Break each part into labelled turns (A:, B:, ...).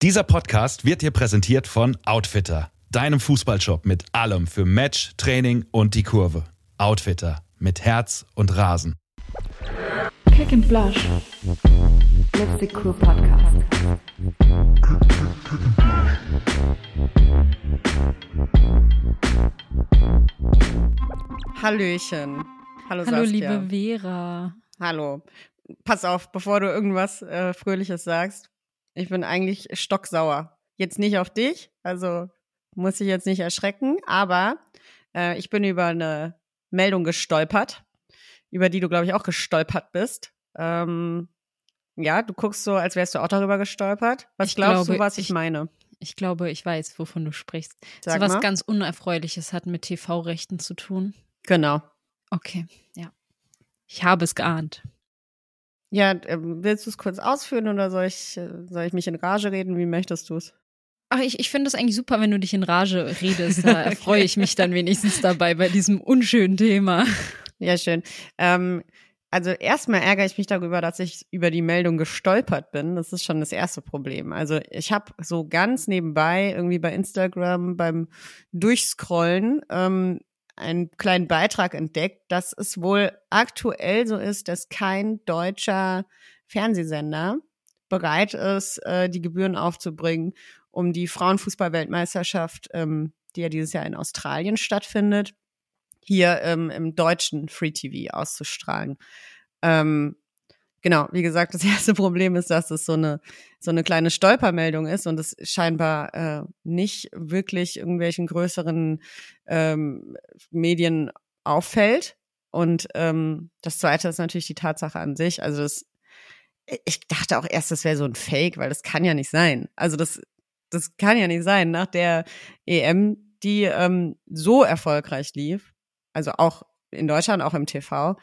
A: Dieser Podcast wird dir präsentiert von Outfitter, deinem Fußballshop mit allem für Match, Training und die Kurve. Outfitter mit Herz und Rasen.
B: Kick and Blush. Letzte Kur Podcast.
C: Hallöchen. Hallo,
D: Hallo,
C: Saskia.
D: liebe Vera.
C: Hallo. Pass auf, bevor du irgendwas äh, Fröhliches sagst. Ich bin eigentlich stocksauer. Jetzt nicht auf dich, also muss ich jetzt nicht erschrecken, aber äh, ich bin über eine Meldung gestolpert, über die du, glaube ich, auch gestolpert bist. Ähm, ja, du guckst so, als wärst du auch darüber gestolpert. Was
D: Ich
C: glaubst
D: glaube,
C: du, was ich,
D: ich-
C: meine?
D: Ich glaube, ich weiß, wovon du sprichst.
C: Sag
D: so was
C: mal.
D: ganz Unerfreuliches hat mit TV-Rechten zu tun.
C: Genau.
D: Okay, ja. Ich habe es geahnt.
C: Ja, ähm, willst du es kurz ausführen oder soll ich, äh, soll ich mich in Rage reden? Wie möchtest du es?
D: Ach, ich, ich finde es eigentlich super, wenn du dich in Rage redest. Da
C: Okay.
D: freue ich mich dann wenigstens dabei bei diesem unschönen Thema.
C: Ja, schön. Ähm, also erstmal ärgere ich mich darüber, dass ich über die Meldung gestolpert bin. Das ist schon das erste Problem. Also ich habe so ganz nebenbei irgendwie bei Instagram beim Durchscrollen ähm, einen kleinen Beitrag entdeckt, dass es wohl aktuell so ist, dass kein deutscher Fernsehsender bereit ist, äh, die Gebühren aufzubringen, um die Frauenfußball-Weltmeisterschaft, ähm, die ja dieses Jahr in Australien stattfindet, hier ähm, im deutschen Free TV auszustrahlen. Ähm, genau, wie gesagt, das erste Problem ist, dass es so eine so eine kleine Stolpermeldung ist und es scheinbar äh, nicht wirklich irgendwelchen größeren ähm, Medien auffällt. Und ähm, das Zweite ist natürlich die Tatsache an sich. Also das, ich dachte auch erst, das wäre so ein Fake, weil das kann ja nicht sein. Also das, das kann ja nicht sein. Nach der EM, die ähm, so erfolgreich lief, also auch in Deutschland, auch im TV,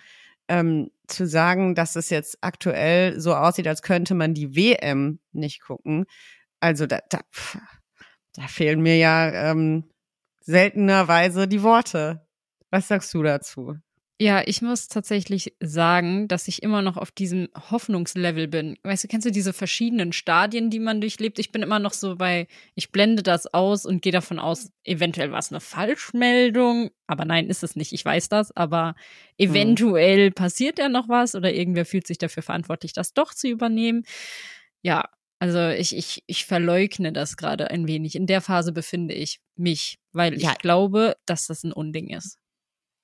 C: ähm, zu sagen, dass es jetzt aktuell so aussieht, als könnte man die WM nicht gucken. Also da, da, pff, da fehlen mir ja ähm, seltenerweise die Worte. Was sagst du dazu?
D: Ja, ich muss tatsächlich sagen, dass ich immer noch auf diesem Hoffnungslevel bin. Weißt du, kennst du diese verschiedenen Stadien, die man durchlebt? Ich bin immer noch so bei, ich blende das aus und gehe davon aus, eventuell war es eine Falschmeldung. Aber nein, ist es nicht. Ich weiß das. Aber eventuell passiert ja noch was oder irgendwer fühlt sich dafür verantwortlich, das doch zu übernehmen. Ja, also ich, ich, ich verleugne das gerade ein wenig. In der Phase befinde ich mich, weil
C: Ja.
D: ich glaube, dass das ein Unding ist.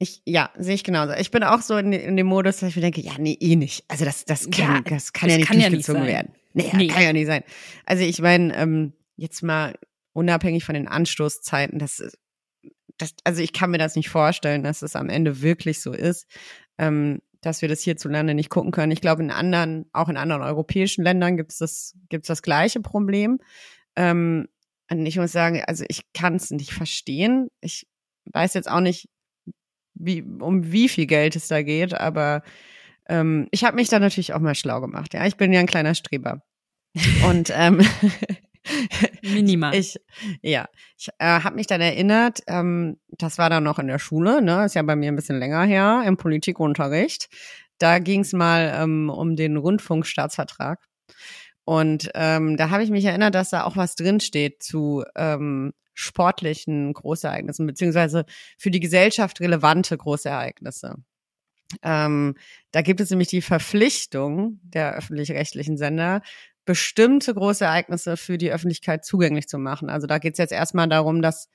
C: Ich, ja, sehe ich genauso. Ich bin auch so in, in dem Modus, dass ich mir denke, ja, nee, eh nicht. Also das, das kann,
D: Ja,
C: das kann
D: das
C: ja nicht
D: kann ja nicht
C: durchgezogen werden. Nee,
D: Nee.
C: kann ja nicht sein. Also ich meine, ähm, jetzt mal unabhängig von den Anstoßzeiten, das, das, also ich kann mir das nicht vorstellen, dass es am Ende wirklich so ist, ähm, dass wir das hierzulande nicht gucken können. Ich glaube, in anderen, auch in anderen europäischen Ländern gibt es das, gibt's das gleiche Problem. Ähm, und ich muss sagen, also ich kann es nicht verstehen. Ich weiß jetzt auch nicht, wie, um wie viel Geld es da geht, aber ähm, ich habe mich da natürlich auch mal schlau gemacht. Ja, ich bin ja ein kleiner Streber. Und ähm,
D: Minimal.
C: ich, ja, ich äh, habe mich dann erinnert, ähm, das war dann noch in der Schule, ne, ist ja bei mir ein bisschen länger her, im Politikunterricht. Da ging es mal ähm, um den Rundfunkstaatsvertrag. Und ähm, da habe ich mich erinnert, dass da auch was drinsteht zu ähm, sportlichen Großereignissen, beziehungsweise für die Gesellschaft relevante Großereignisse. Ähm, da gibt es nämlich die Verpflichtung der öffentlich-rechtlichen Sender, bestimmte große Ereignisse für die Öffentlichkeit zugänglich zu machen. Also da geht es jetzt erstmal darum, dass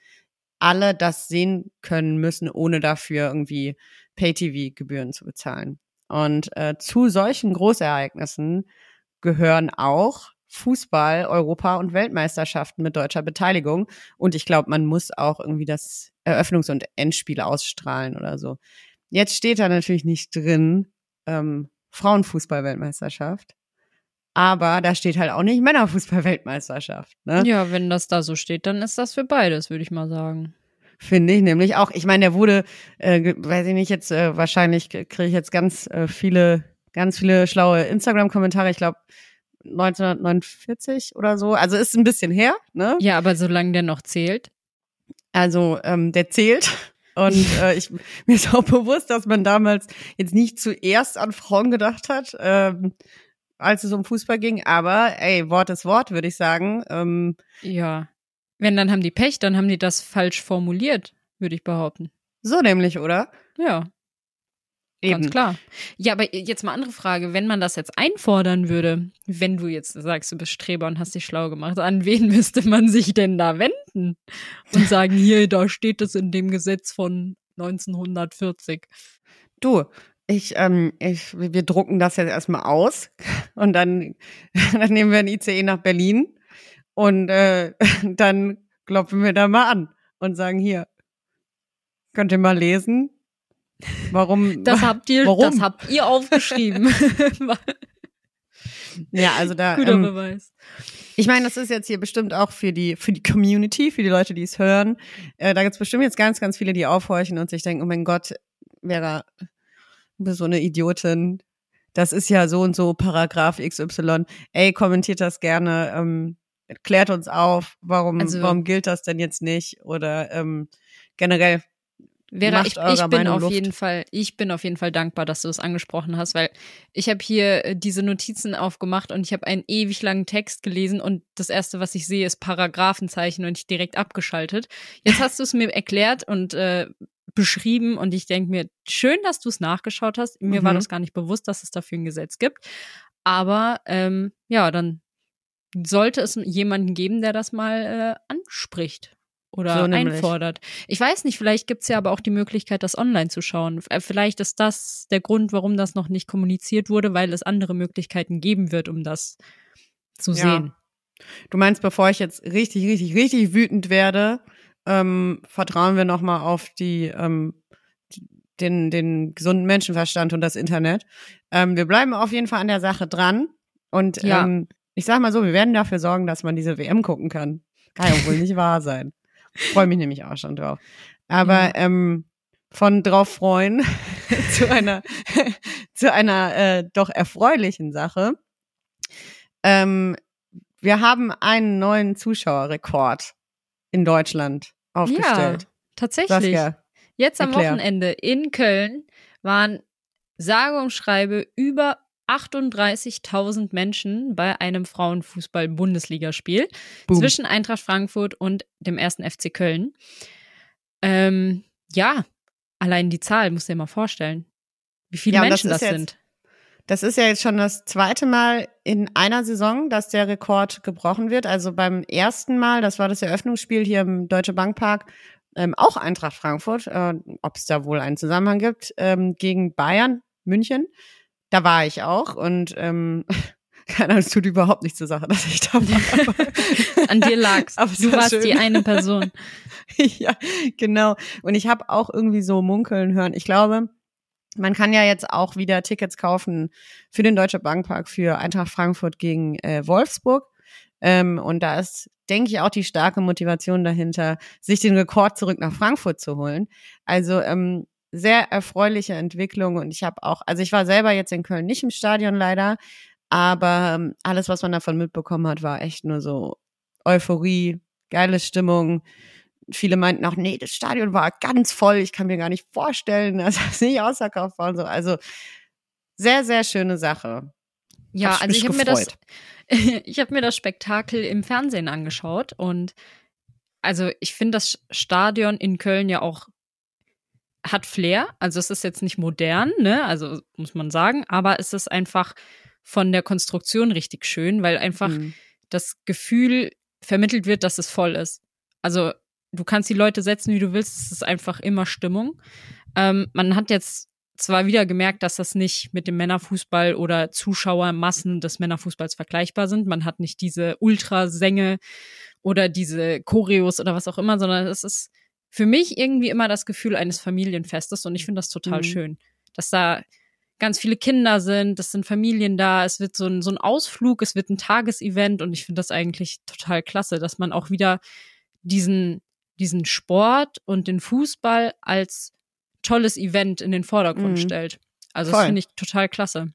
C: alle das sehen können müssen, ohne dafür irgendwie Pay-TV-Gebühren zu bezahlen. Und äh, zu solchen Großereignissen gehören auch Fußball, Europa und Weltmeisterschaften mit deutscher Beteiligung. Und ich glaube, man muss auch irgendwie das Eröffnungs- und Endspiel ausstrahlen oder so. Jetzt steht da natürlich nicht drin ähm, Frauenfußball-Weltmeisterschaft. Aber da steht halt auch nicht Männerfußball-Weltmeisterschaft. Ne?
D: Ja, wenn das da so steht, dann ist das für beides, würde ich mal sagen.
C: Finde ich nämlich auch. Ich meine, der wurde, äh, weiß ich nicht, jetzt äh, wahrscheinlich kriege ich jetzt ganz äh, viele, ganz viele schlaue Instagram-Kommentare. Ich glaube 1949 oder so. Also ist ein bisschen her, ne?
D: Ja, aber solange der noch zählt.
C: Also ähm, der zählt. Und äh, ich, mir ist auch bewusst, dass man damals jetzt nicht zuerst an Frauen gedacht hat. Ähm, als es um Fußball ging. Aber ey, Wort ist Wort, würde ich sagen. Ähm,
D: Ja. Wenn, dann haben die Pech, dann haben die das falsch formuliert, würde ich behaupten.
C: so nämlich, oder?
D: Ja, ganz klar. Ja, aber jetzt mal andere Frage. Wenn man das jetzt einfordern würde, wenn du jetzt sagst, du bist Streber und hast dich schlau gemacht, an wen müsste man sich denn da wenden? Und sagen, hier, da steht es in dem Gesetz von 1940.
C: Du, ich, ähm, ich, wir drucken das jetzt erstmal aus und dann, dann nehmen wir ein ICE nach Berlin und äh, dann klopfen wir da mal an und sagen hier, könnt ihr mal lesen, warum
D: Das habt ihr,
C: Warum?
D: das habt ihr aufgeschrieben.
C: ja also da
D: Guter
C: ähm,
D: Beweis.
C: ich meine das ist jetzt hier bestimmt auch für die für die Community für die Leute die es hören äh, da gibt's bestimmt jetzt ganz ganz viele die aufhorchen und sich denken oh mein Gott Vera du bist so eine Idiotin das ist ja so und so Paragraph XY ey kommentiert das gerne ähm, klärt uns auf warum
D: Also-
C: warum gilt das denn jetzt nicht oder ähm, generell
D: Vera, ich, ich bin
C: Meinung
D: auf
C: Luft.
D: jeden Fall, ich bin auf jeden Fall dankbar, dass du es angesprochen hast, weil ich habe hier äh, diese Notizen aufgemacht und ich habe einen ewig langen Text gelesen und das erste, was ich sehe, ist Paragraphenzeichen und ich direkt abgeschaltet. Jetzt hast du es mir erklärt und äh, beschrieben und ich denke mir, schön, dass du es nachgeschaut hast. Mir war
C: Mhm.
D: das gar nicht bewusst, dass es dafür ein Gesetz gibt. Aber ähm, ja, dann sollte es jemanden geben, der das mal äh, anspricht oder
C: So
D: einfordert. Ich weiß nicht, vielleicht gibt's ja aber auch die Möglichkeit, das online zu schauen. Äh, Vielleicht ist das der Grund, warum das noch nicht kommuniziert wurde, weil es andere Möglichkeiten geben wird, um das zu
C: Ja.
D: sehen.
C: Du meinst, bevor ich jetzt richtig, richtig, richtig wütend werde, ähm, vertrauen wir nochmal auf die, ähm, den, den gesunden Menschenverstand und das Internet. Ähm, wir bleiben auf jeden Fall an der Sache dran. Und
D: Ja.
C: ähm, ich sag mal so, wir werden dafür sorgen, dass man diese WM gucken kann. Kann ja wohl nicht wahr sein. Freue mich nämlich auch schon drauf. Aber
D: Ja.
C: ähm, von drauf freuen zu einer zu einer äh, doch erfreulichen Sache. Ähm, wir haben einen neuen Zuschauerrekord in Deutschland aufgestellt.
D: Tatsächlich.
C: Saskia,
D: Jetzt am
C: erklär.
D: Wochenende in Köln waren sage und schreibe über 38.000 Menschen bei einem Frauenfußball-Bundesligaspiel zwischen Eintracht Frankfurt und dem ersten FC Köln. Ähm, ja, allein die Zahl, musst du dir mal vorstellen. Wie viele
C: Ja, das
D: Menschen das,
C: ist jetzt-
D: sind.
C: Das ist ja jetzt schon das zweite Mal in einer Saison, dass der Rekord gebrochen wird. Also beim ersten Mal, das war das Eröffnungsspiel hier im Deutsche Bankpark, ähm, auch Eintracht Frankfurt, äh, ob es da wohl einen Zusammenhang gibt, ähm, gegen Bayern, München. Da war ich auch und ähm, keine Ahnung, es tut überhaupt nicht zur Sache, dass ich da war.
D: An dir lag's.
C: Aber
D: Du
C: war
D: warst
C: schön.
D: die eine Person.
C: ja, genau. Und ich habe auch irgendwie so munkeln hören. Ich glaube, man kann ja jetzt auch wieder Tickets kaufen für den Deutsche Bankpark für Eintracht Frankfurt gegen äh, Wolfsburg. Ähm, und da ist, denke ich, auch die starke Motivation dahinter, sich den Rekord zurück nach Frankfurt zu holen. Also ähm, sehr erfreuliche Entwicklung. Und ich habe auch, also ich war selber jetzt in Köln nicht im Stadion leider, aber ähm, alles, was man davon mitbekommen hat, war echt nur so Euphorie, geile Stimmung. Viele meinten auch, nee, das Stadion war ganz voll. Ich kann mir gar nicht vorstellen, dass das nicht ausverkauft war und so. Also sehr, sehr schöne Sache.
D: Ja,
C: Hab
D: also ich habe mir das, ich habe mir das Spektakel im Fernsehen angeschaut und also ich finde das Stadion in Köln ja auch hat Flair. Also es ist jetzt nicht modern, ne? Also muss man sagen, aber es ist einfach von der Konstruktion richtig schön, weil einfach
C: Mhm.
D: das Gefühl vermittelt wird, dass es voll ist. Also du kannst die Leute setzen, wie du willst. Es ist einfach immer Stimmung. Ähm, man hat jetzt zwar wieder gemerkt, dass das nicht mit dem Männerfußball oder Zuschauermassen des Männerfußballs vergleichbar sind. Man hat nicht diese Ultrasänge oder diese Choreos oder was auch immer, sondern es ist für mich irgendwie immer das Gefühl eines Familienfestes und ich finde das total
C: Mhm.
D: schön, dass da ganz viele Kinder sind, es sind Familien da, es wird so ein, so ein Ausflug, es wird ein Tagesevent und ich finde das eigentlich total klasse, dass man auch wieder diesen, diesen Sport und den Fußball als tolles Event in den Vordergrund
C: Mhm.
D: stellt. Also
C: Voll.
D: das finde ich total klasse.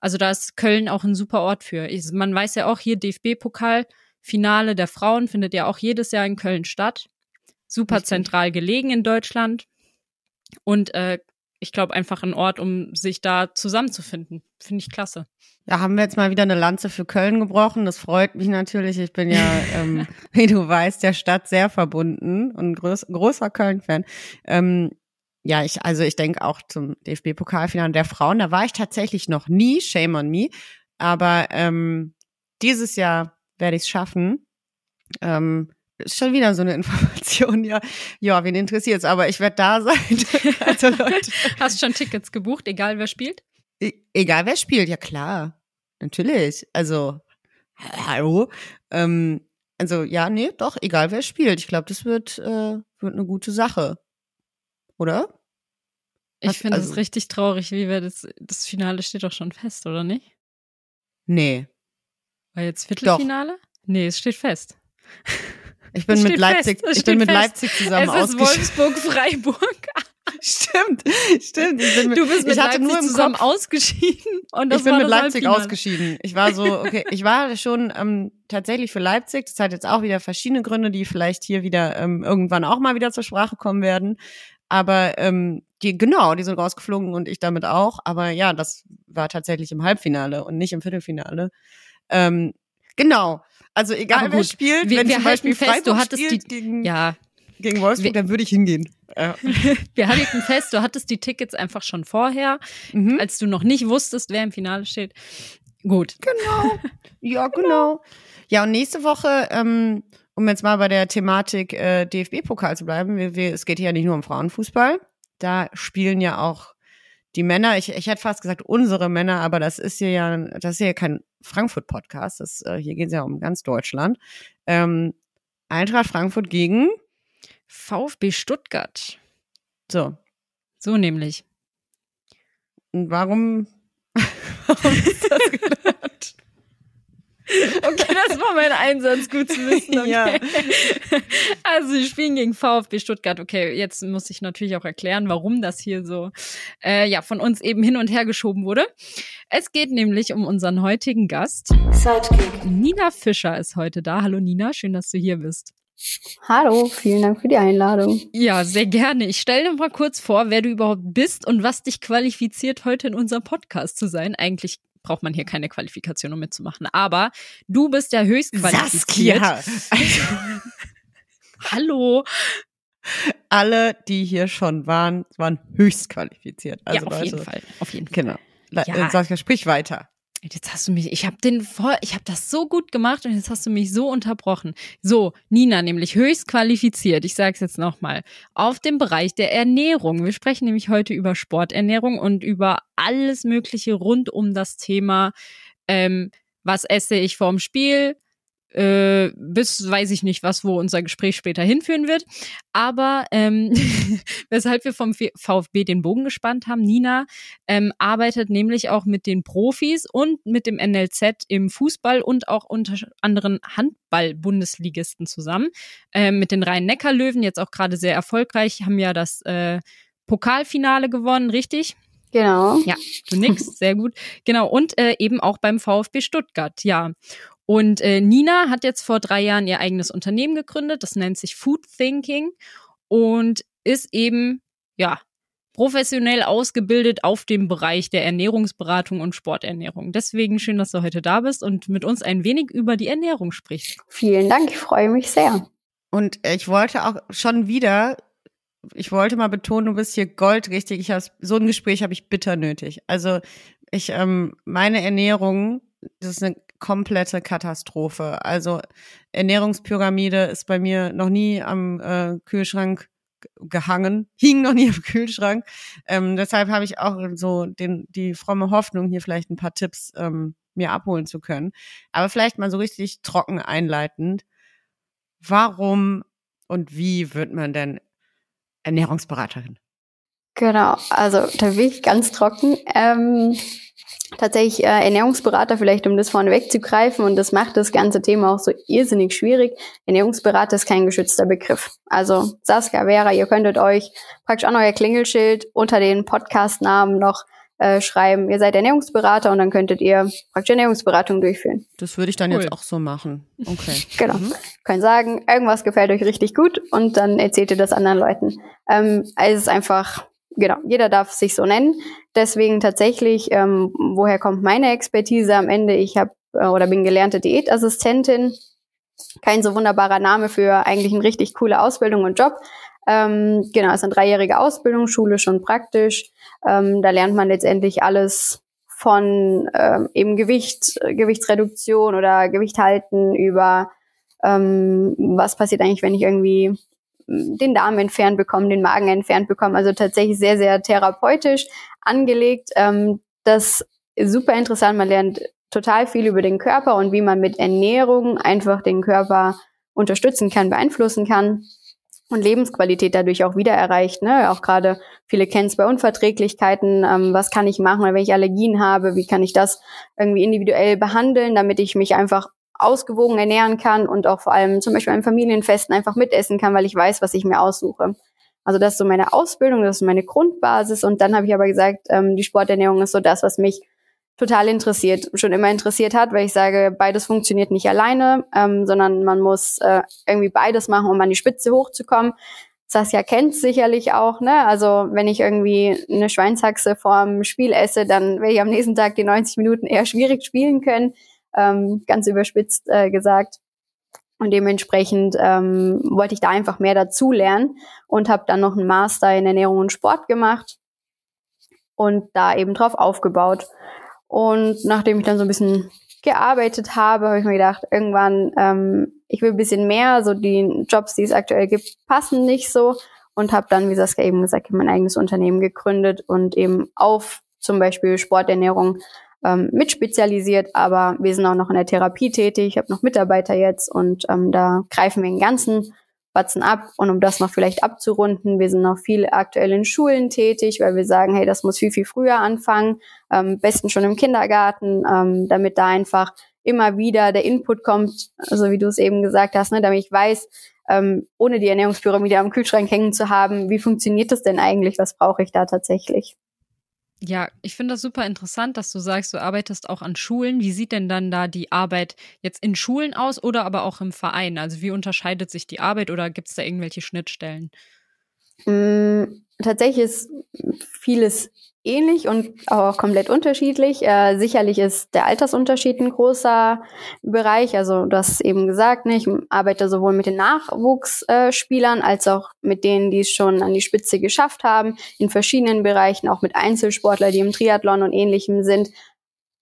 D: Also da ist Köln auch ein super Ort für. Ich, man weiß ja auch hier DFB-Pokal, Finale der Frauen findet ja auch jedes Jahr in Köln statt. Super
C: Richtig.
D: zentral gelegen in Deutschland. Und äh, ich glaube, einfach ein Ort, um sich da zusammenzufinden. Finde ich klasse.
C: Da haben wir jetzt mal wieder eine Lanze für Köln gebrochen. Das freut mich natürlich. Ich bin ja, ähm, wie du weißt, der Stadt sehr verbunden und groß, großer Köln-Fan. Ähm, ja, ich, also ich denke auch zum DFB-Pokalfinale der Frauen. Da war ich tatsächlich noch nie, shame on me. Aber ähm, dieses Jahr werde ich es schaffen. Ähm, schon wieder so eine Information, ja. Ja, wen interessiert's? Aber ich werde da sein. also Leute.
D: Hast schon Tickets gebucht, egal wer spielt?
C: E egal wer spielt, ja klar. Natürlich. Also, hallo. Ähm, also, ja, nee, doch, egal wer spielt. Ich glaube, das wird, äh, wird eine gute Sache. Oder?
D: Ich finde es also, richtig traurig, wie wir das, das Finale steht doch schon fest, oder nicht?
C: Nee.
D: War jetzt Viertelfinale? Doch. Nee, es steht fest.
C: Ich bin mit Leipzig, ich bin mit Leipzig zusammen
D: es ist Wolfsburg, Freiburg.
C: stimmt, stimmt.
D: Mit, du bist mit ich hatte Leipzig nur im zusammen Kopf, ausgeschieden und das
C: Ich bin
D: war
C: mit
D: das
C: Leipzig
D: Halbfinale.
C: ausgeschieden. Ich war so, okay, ich war schon ähm, tatsächlich für Leipzig. Das hat jetzt auch wieder verschiedene Gründe, die vielleicht hier wieder ähm, irgendwann auch mal wieder zur Sprache kommen werden. Aber ähm, die, genau, die sind rausgeflogen und ich damit auch. Aber ja, das war tatsächlich im Halbfinale und nicht im Viertelfinale. Ähm, genau. Also egal wer spielt,
D: wir-
C: wenn
D: wir
C: zum Beispiel
D: fest,
C: Freiburg
D: du hattest
C: spielt
D: die-
C: gegen,
D: Ja,
C: gegen Wolfsburg,
D: wir-
C: dann würde ich hingehen. Ja.
D: wir halten fest, du hattest die Tickets einfach schon vorher,
C: Mhm.
D: als du noch nicht wusstest, wer im Finale steht. Gut.
C: Genau. Ja, genau. Ja, und nächste Woche, ähm, um jetzt mal bei der Thematik äh, DFB-Pokal zu bleiben, wir, wir, es geht hier ja nicht nur um Frauenfußball. Da spielen ja auch die Männer, ich, ich hätte fast gesagt unsere Männer, aber das ist hier ja, das ist hier kein Frankfurt-Podcast. Das, äh, hier geht es ja um ganz Deutschland. Ähm, Eintracht Frankfurt gegen,
D: VfB Stuttgart.
C: so,
D: So nämlich.
C: und warum, warum ist das?
D: Okay, das war mein Einsatz, gut zu wissen. Okay.
C: Ja.
D: Also, sie spielen gegen VfB Stuttgart. Okay, jetzt muss ich natürlich auch erklären, warum das hier so äh, ja von uns eben hin und her geschoben wurde. Es geht nämlich um unseren heutigen Gast.
B: Sidekick.
D: Nina Fischer ist heute da. Hallo Nina, schön, dass du hier bist.
E: Hallo, vielen Dank für die Einladung.
D: Ja, sehr gerne. Ich stelle dir mal kurz vor, wer du überhaupt bist und was dich qualifiziert, heute in unserem Podcast zu sein. Eigentlich braucht man hier keine Qualifikation, um mitzumachen. Aber du bist ja höchst qualifiziert.
C: Saskia. Also,
D: Hallo.
C: alle, die hier schon waren, waren höchst qualifiziert. Also
D: ja, auf
C: Leute,
D: jeden Fall. Auf jeden Fall.
C: Genau. Le-
D: Ja.
C: Saskia, sprich weiter.
D: Jetzt hast du mich, ich habe den voll, ich habe das so gut gemacht und jetzt hast du mich so unterbrochen. So, Nina nämlich höchst qualifiziert. Ich sage es jetzt nochmal. Auf dem Bereich der Ernährung. Wir sprechen nämlich heute über Sporternährung und über alles Mögliche rund um das Thema, ähm, was esse ich vorm Spiel, äh, bis weiß ich nicht, was, wo unser Gespräch später hinführen wird. Aber ähm, weshalb wir vom VfB den Bogen gespannt haben, Nina ähm, arbeitet nämlich auch mit den Profis und mit dem NLZ im Fußball und auch unter anderen Handball-Bundesligisten zusammen. Ähm, mit den Rhein-Neckar-Löwen jetzt auch gerade sehr erfolgreich, haben ja das äh, Pokalfinale gewonnen, richtig?
E: Genau.
D: Ja, du nix, sehr gut. Genau, und äh, eben auch beim VfB Stuttgart, ja. Und äh, Nina hat jetzt vor drei Jahren ihr eigenes Unternehmen gegründet, das nennt sich Food Thinking und ist eben, ja, professionell ausgebildet auf dem Bereich der Ernährungsberatung und Sporternährung. Deswegen schön, dass du heute da bist und mit uns ein wenig über die Ernährung sprichst.
E: Vielen Dank, ich freue mich sehr.
C: Und äh, ich wollte auch schon wieder, ich wollte mal betonen, du bist hier goldrichtig. Ich hab's, so ein Gespräch habe ich bitter nötig. Also ich, ähm, meine Ernährung, das ist eine komplette Katastrophe. Also Ernährungspyramide ist bei mir noch nie am äh, Kühlschrank gehangen, hing noch nie am Kühlschrank. Ähm, deshalb habe ich auch so den, die fromme Hoffnung, hier vielleicht ein paar Tipps ähm, mir abholen zu können. Aber vielleicht mal so richtig trocken einleitend. Warum und wie wird man denn Ernährungsberaterin?
E: Genau, also da bin ich ganz trocken. Ähm, tatsächlich äh, Ernährungsberater, vielleicht um das vorne wegzugreifen, und das macht das ganze Thema auch so irrsinnig schwierig. Ernährungsberater ist kein geschützter Begriff. Also Saskia, Vera, ihr könntet euch praktisch an euer Klingelschild unter den Podcastnamen noch äh, schreiben, ihr seid Ernährungsberater und dann könntet ihr praktisch Ernährungsberatung durchführen.
C: Das würde ich dann
D: Cool.
C: jetzt auch so machen. Okay.
E: Genau.
C: Mhm.
E: Können sagen, irgendwas gefällt euch richtig gut und dann erzählt ihr das anderen Leuten. Ähm, es ist einfach genau, jeder darf sich so nennen. Deswegen tatsächlich, ähm, woher kommt meine Expertise am Ende? Ich habe äh, oder bin gelernte Diätassistentin. Kein so wunderbarer Name für eigentlich eine richtig coole Ausbildung und Job. Ähm, genau, es ist eine dreijährige Ausbildung, schulisch und praktisch. Ähm, da lernt man letztendlich alles von ähm, eben Gewicht, Gewichtsreduktion oder Gewicht halten über ähm, was passiert eigentlich, wenn ich irgendwie den Darm entfernt bekomme, den Magen entfernt bekomme. Also tatsächlich sehr, sehr therapeutisch angelegt. Ähm, das ist super interessant. Man lernt total viel über den Körper und wie man mit Ernährung einfach den Körper unterstützen kann, beeinflussen kann und Lebensqualität dadurch auch wieder erreicht. Ne? Auch gerade viele kennen es bei Unverträglichkeiten. Ähm, was kann ich machen, wenn ich Allergien habe? Wie kann ich das irgendwie individuell behandeln, damit ich mich einfach ausgewogen ernähren kann und auch vor allem zum Beispiel an Familienfesten einfach mitessen kann, weil ich weiß, was ich mir aussuche. Also das ist so meine Ausbildung, das ist meine Grundbasis. Und dann habe ich aber gesagt, ähm, die Sporternährung ist so das, was mich total interessiert, schon immer interessiert hat, weil ich sage, beides funktioniert nicht alleine, ähm, sondern man muss äh, irgendwie beides machen, um an die Spitze hochzukommen. Saskia kennt sicherlich auch, ne? Also wenn ich irgendwie eine Schweinshaxe vorm Spiel esse, dann werde ich am nächsten Tag die 90 Minuten eher schwierig spielen können, ähm, ganz überspitzt äh, gesagt. Und dementsprechend ähm, wollte ich da einfach mehr dazu lernen und habe dann noch einen Master in Ernährung und Sport gemacht und da eben drauf aufgebaut. Und nachdem ich dann so ein bisschen gearbeitet habe, habe ich mir gedacht, irgendwann, ähm, ich will ein bisschen mehr, so die Jobs, die es aktuell gibt, passen nicht so. Und habe dann, wie Saskia eben gesagt, mein eigenes Unternehmen gegründet und eben auf zum Beispiel Sporternährung ähm, mit spezialisiert, aber wir sind auch noch in der Therapie tätig. Ich habe noch Mitarbeiter jetzt und ähm, da greifen wir den ganzen Batzen ab. Und um das noch vielleicht abzurunden, wir sind noch viel aktuell in Schulen tätig, weil wir sagen, hey, das muss viel, viel früher anfangen, ähm, besten schon im Kindergarten, ähm, damit da einfach immer wieder der Input kommt, also wie du es eben gesagt hast, ne, damit ich weiß, ähm, ohne die Ernährungspyramide am Kühlschrank hängen zu haben, wie funktioniert das denn eigentlich, was brauche ich da tatsächlich?
D: Ja, ich finde das super interessant, dass du sagst, du arbeitest auch an Schulen. Wie sieht denn dann da die Arbeit jetzt in Schulen aus oder aber auch im Verein? Also wie unterscheidet sich die Arbeit oder gibt es da irgendwelche Schnittstellen?
E: Mm, tatsächlich ist vieles ähnlich und auch komplett unterschiedlich. Äh, sicherlich ist der Altersunterschied ein großer Bereich. Also du hast eben gesagt, ne, ich arbeite sowohl mit den Nachwuchsspielern als auch mit denen, die es schon an die Spitze geschafft haben, in verschiedenen Bereichen, auch mit Einzelsportlern, die im Triathlon und ähnlichem sind.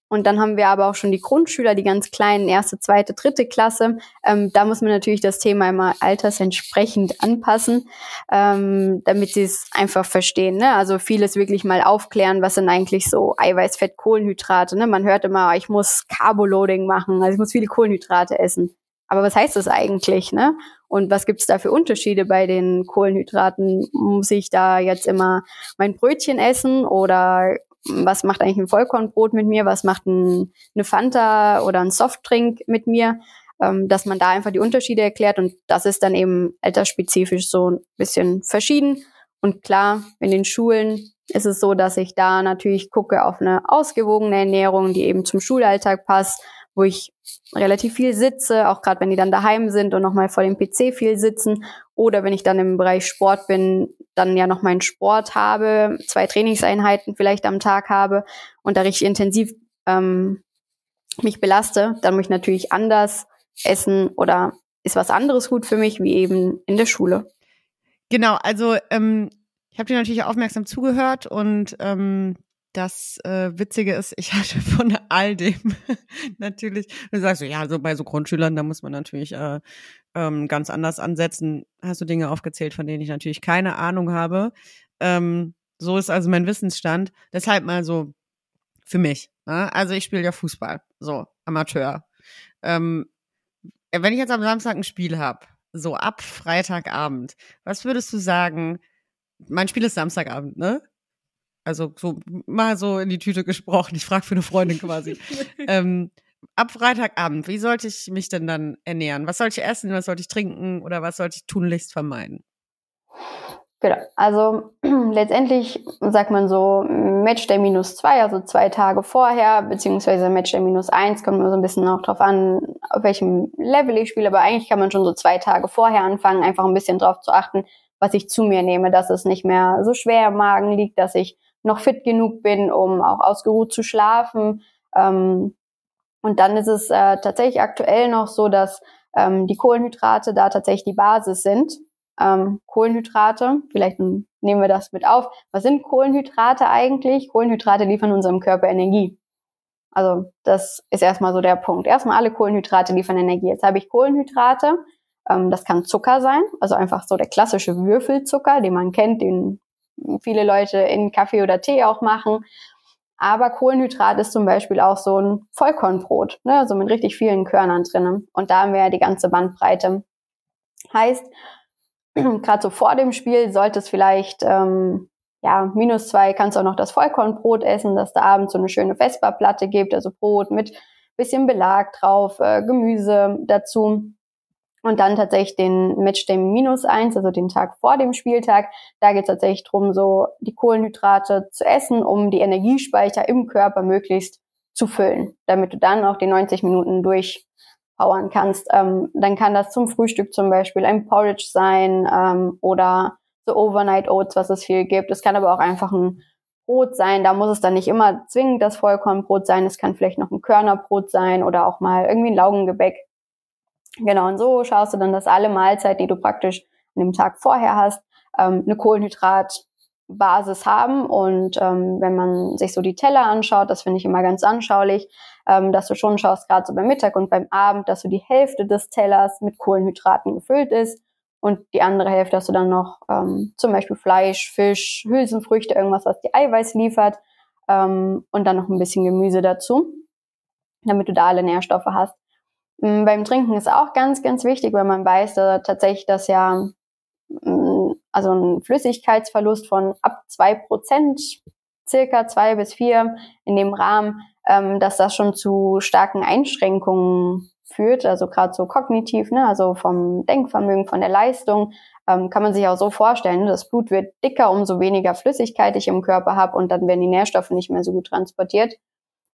E: Und dann haben wir aber auch schon die Grundschüler, die ganz kleinen, erste, zweite, dritte Klasse. Ähm, da muss man natürlich das Thema immer altersentsprechend anpassen, ähm, damit sie es einfach verstehen. Ne? Also vieles wirklich mal aufklären, was sind eigentlich so Eiweiß, Fett, Kohlenhydrate. Ne? Man hört immer, ich muss Carboloading machen, also ich muss viele Kohlenhydrate essen. Aber was heißt das eigentlich? Ne? Und was gibt's da für Unterschiede bei den Kohlenhydraten? Muss ich da jetzt immer mein Brötchen essen oder was macht eigentlich ein Vollkornbrot mit mir, was macht ein, eine Fanta oder ein Softdrink mit mir, ähm, dass man da einfach die Unterschiede erklärt. Und das ist dann eben altersspezifisch so ein bisschen verschieden. Und klar, in den Schulen ist es so, dass ich da natürlich gucke auf eine ausgewogene Ernährung, die eben zum Schulalltag passt, wo ich relativ viel sitze, auch gerade wenn die dann daheim sind und nochmal vor dem PC viel sitzen. Oder wenn ich dann im Bereich Sport bin, dann ja noch meinen Sport habe, zwei Trainingseinheiten vielleicht am Tag habe und da richtig intensiv ähm, mich belaste, dann muss ich natürlich anders essen oder ist was anderes gut für mich, wie eben in der Schule.
C: Genau, also ähm, ich habe dir natürlich aufmerksam zugehört und ähm, das äh, Witzige ist, ich hatte von all dem natürlich, du sagst so, ja, so bei so Grundschülern, da muss man natürlich äh, ähm, ganz anders ansetzen. Hast du Dinge aufgezählt, von denen ich natürlich keine Ahnung habe. Ähm, so ist also mein Wissensstand. Deshalb mal so für mich. Ne? Also ich spiele ja Fußball, so Amateur. Ähm, wenn ich jetzt am Samstag ein Spiel habe, so ab Freitagabend, was würdest du sagen? Mein Spiel ist Samstagabend, ne? Also so mal so in die Tüte gesprochen. Ich frage für eine Freundin quasi. ähm, ab Freitagabend, wie sollte ich mich denn dann ernähren? Was sollte ich essen, was sollte ich trinken oder was sollte ich tunlichst vermeiden?
E: Genau, also letztendlich sagt man so Matchday minus zwei, also zwei Tage vorher, beziehungsweise Matchday minus eins, kommt immer so ein bisschen auch drauf an, auf welchem Level ich spiele, aber eigentlich kann man schon so zwei Tage vorher anfangen, einfach ein bisschen drauf zu achten, was ich zu mir nehme, dass es nicht mehr so schwer im Magen liegt, dass ich noch fit genug bin, um auch ausgeruht zu schlafen. Ähm, und dann ist es äh, tatsächlich aktuell noch so, dass ähm, die Kohlenhydrate da tatsächlich die Basis sind. Ähm, Kohlenhydrate, vielleicht nehmen wir das mit auf. Was sind Kohlenhydrate eigentlich? Kohlenhydrate liefern unserem Körper Energie. Also das ist erstmal so der Punkt. Erstmal alle Kohlenhydrate liefern Energie. Jetzt habe ich Kohlenhydrate. Ähm, das kann Zucker sein, also einfach so der klassische Würfelzucker, den man kennt, den viele Leute in Kaffee oder Tee auch machen. Aber Kohlenhydrat ist zum Beispiel auch so ein Vollkornbrot, ne? also mit richtig vielen Körnern drinnen. Und da haben wir ja die ganze Bandbreite. Heißt, gerade so vor dem Spiel sollte es vielleicht, ähm, ja, minus zwei kannst du auch noch das Vollkornbrot essen, dass da abends so eine schöne Vesperplatte gibt, also Brot mit bisschen Belag drauf, äh, Gemüse dazu und dann tatsächlich den Matchday minus eins, also den Tag vor dem Spieltag. Da geht es tatsächlich drum, so die Kohlenhydrate zu essen, um die Energiespeicher im Körper möglichst zu füllen, damit du dann auch die 90 Minuten durchpowern kannst. Ähm, dann kann das zum Frühstück zum Beispiel ein Porridge sein ähm, oder so Overnight Oats, was es viel gibt. Es kann aber auch einfach ein Brot sein. Da muss es dann nicht immer zwingend das Vollkornbrot sein. Es kann vielleicht noch ein Körnerbrot sein oder auch mal irgendwie ein Laugengebäck. Genau, und so schaust du dann, dass alle Mahlzeit, die du praktisch an dem Tag vorher hast, ähm, eine Kohlenhydratbasis haben. Und ähm, wenn man sich so die Teller anschaut, das finde ich immer ganz anschaulich, ähm, dass du schon schaust, gerade so beim Mittag und beim Abend, dass so die Hälfte des Tellers mit Kohlenhydraten gefüllt ist und die andere Hälfte hast du dann noch ähm, zum Beispiel Fleisch, Fisch, Hülsenfrüchte, irgendwas, was dir Eiweiß liefert ähm, und dann noch ein bisschen Gemüse dazu, damit du da alle Nährstoffe hast. Mm, beim Trinken ist auch ganz, ganz wichtig, weil man weiß dass tatsächlich, dass ja mm, also ein Flüssigkeitsverlust von ab zwei Prozent, circa zwei bis vier in dem Rahmen, ähm, dass das schon zu starken Einschränkungen führt, also gerade so kognitiv, ne, also vom Denkvermögen, von der Leistung, ähm, kann man sich auch so vorstellen, ne, das Blut wird dicker, umso weniger Flüssigkeit ich im Körper habe und dann werden die Nährstoffe nicht mehr so gut transportiert.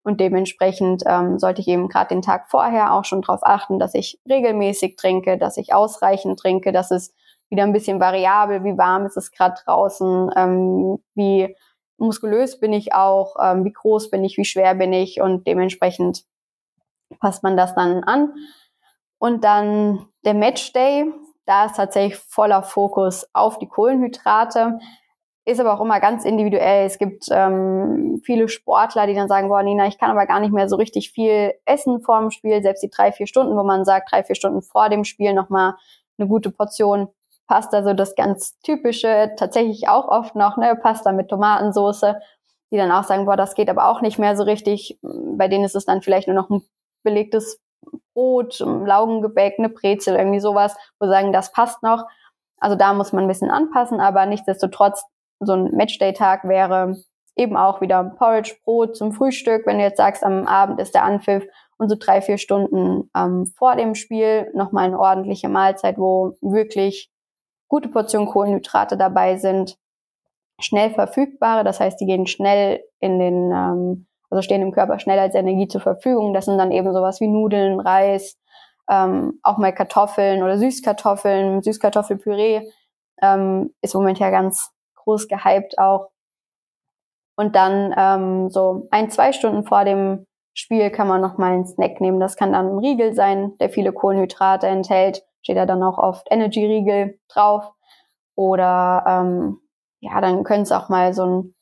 E: Und dementsprechend ähm, sollte ich eben gerade den Tag vorher auch schon darauf achten, dass ich regelmäßig trinke, dass ich ausreichend trinke, dass es wieder ein bisschen variabel, wie warm ist es gerade draußen, ähm, wie muskulös bin ich auch, ähm, wie groß bin ich, wie schwer bin ich und dementsprechend passt man das dann an. Und dann der Matchday, da ist tatsächlich voller Fokus auf die Kohlenhydrate ist aber auch immer ganz individuell. Es gibt ähm, viele Sportler, die dann sagen, boah, Nina, ich kann aber gar nicht mehr so richtig viel essen vor dem Spiel, selbst die drei, vier Stunden, wo man sagt, drei, vier Stunden vor dem Spiel nochmal eine gute Portion Pasta, so das ganz typische, tatsächlich auch oft noch, ne, Pasta mit Tomatensoße, die dann auch sagen, boah, das geht aber auch nicht mehr so richtig. Bei denen ist es dann vielleicht nur noch ein belegtes Brot, Laugengebäck, eine Brezel, irgendwie sowas, wo sagen, das passt noch. Also da muss man ein bisschen anpassen, aber nichtsdestotrotz so ein Matchday-Tag wäre eben auch wieder Porridge, Brot zum Frühstück. Wenn du jetzt sagst, am Abend ist der Anpfiff und so drei, vier Stunden ähm, vor dem Spiel nochmal eine ordentliche Mahlzeit, wo wirklich gute Portionen Kohlenhydrate dabei sind, schnell verfügbare, das heißt, die gehen schnell in den, ähm, also stehen im Körper schnell als Energie zur Verfügung. Das sind dann eben sowas wie Nudeln, Reis, ähm, auch mal Kartoffeln oder Süßkartoffeln, Süßkartoffelpüree ähm, ist im Moment ja ganz groß gehypt auch. Und dann ähm, so ein, zwei Stunden vor dem Spiel kann man noch mal einen Snack nehmen. Das kann dann ein Riegel sein, der viele Kohlenhydrate enthält. Steht da dann auch oft Energy-Riegel drauf. Oder ähm, ja, dann könnte es auch mal so ein,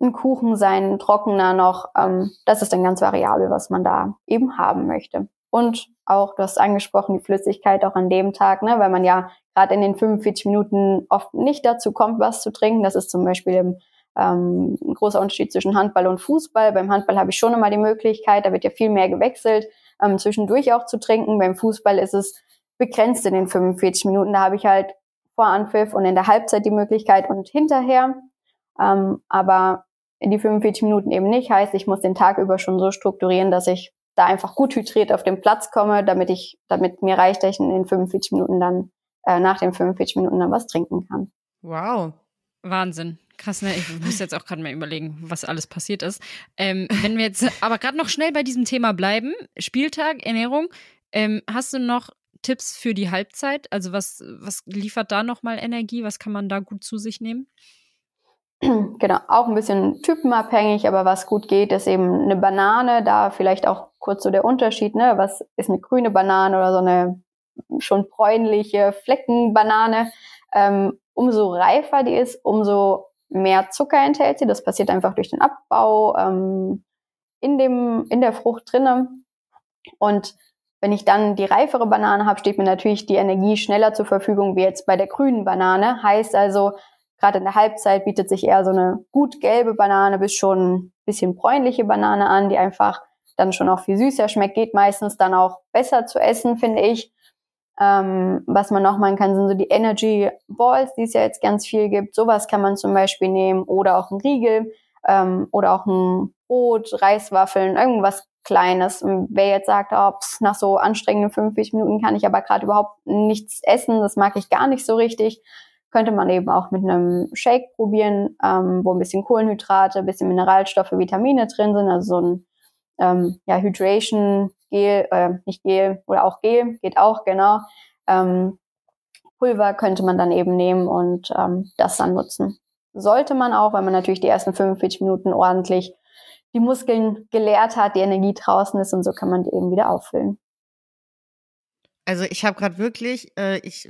E: ein Kuchen sein, ein trockener noch. Ähm, das ist dann ganz variabel, was man da eben haben möchte. Und auch, du hast angesprochen, die Flüssigkeit auch an dem Tag, ne, weil man ja gerade in den 45 Minuten oft nicht dazu kommt, was zu trinken. Das ist zum Beispiel im, ähm, ein großer Unterschied zwischen Handball und Fußball. Beim Handball habe ich schon immer die Möglichkeit, da wird ja viel mehr gewechselt, ähm, zwischendurch auch zu trinken. Beim Fußball ist es begrenzt in den 45 Minuten. Da habe ich halt vor Anpfiff und in der Halbzeit die Möglichkeit und hinterher. Ähm, aber in die 45 Minuten eben nicht. Heißt, ich muss den Tag über schon so strukturieren, dass ich da einfach gut hydriert auf den Platz komme, damit ich, damit mir reicht, dass ich in den 45 Minuten dann äh, nach den 45 Minuten dann was trinken kann.
D: Wow. Wahnsinn. Krass, ne? Ich muss jetzt auch gerade mal überlegen, was alles passiert ist. Ähm, wenn wir jetzt aber gerade noch schnell bei diesem Thema bleiben, Spieltag, Ernährung, ähm, hast du noch Tipps für die Halbzeit? Also was, was liefert da nochmal Energie? Was kann man da gut zu sich nehmen?
E: Genau, auch ein bisschen typenabhängig, aber was gut geht, ist eben eine Banane. Da vielleicht auch kurz so der Unterschied, ne? Was ist eine grüne Banane oder so eine schon bräunliche Fleckenbanane? Ähm, umso reifer die ist, umso mehr Zucker enthält sie. Das passiert einfach durch den Abbau ähm, in, dem, in der Frucht drinnen. Und wenn ich dann die reifere Banane habe, steht mir natürlich die Energie schneller zur Verfügung wie jetzt bei der grünen Banane. Heißt also, gerade in der Halbzeit bietet sich eher so eine gut gelbe Banane bis schon ein bisschen bräunliche Banane an, die einfach dann schon auch viel süßer schmeckt, geht meistens dann auch besser zu essen, finde ich. Ähm, was man noch machen kann, sind so die Energy Balls, die es ja jetzt ganz viel gibt. Sowas kann man zum Beispiel nehmen oder auch ein Riegel ähm, oder auch ein Brot, Reiswaffeln, irgendwas Kleines. Und wer jetzt sagt, oh, pff, nach so anstrengenden 50 Minuten kann ich aber gerade überhaupt nichts essen, das mag ich gar nicht so richtig, könnte man eben auch mit einem Shake probieren, ähm, wo ein bisschen Kohlenhydrate, ein bisschen Mineralstoffe, Vitamine drin sind, also so ein ähm, ja, Hydration Gel, äh, nicht Gel oder auch Gel, geht auch, genau. Ähm, Pulver könnte man dann eben nehmen und ähm, das dann nutzen. Sollte man auch, wenn man natürlich die ersten 45 Minuten ordentlich die Muskeln geleert hat, die Energie draußen ist und so kann man die eben wieder auffüllen.
C: Also ich habe gerade wirklich, äh, ich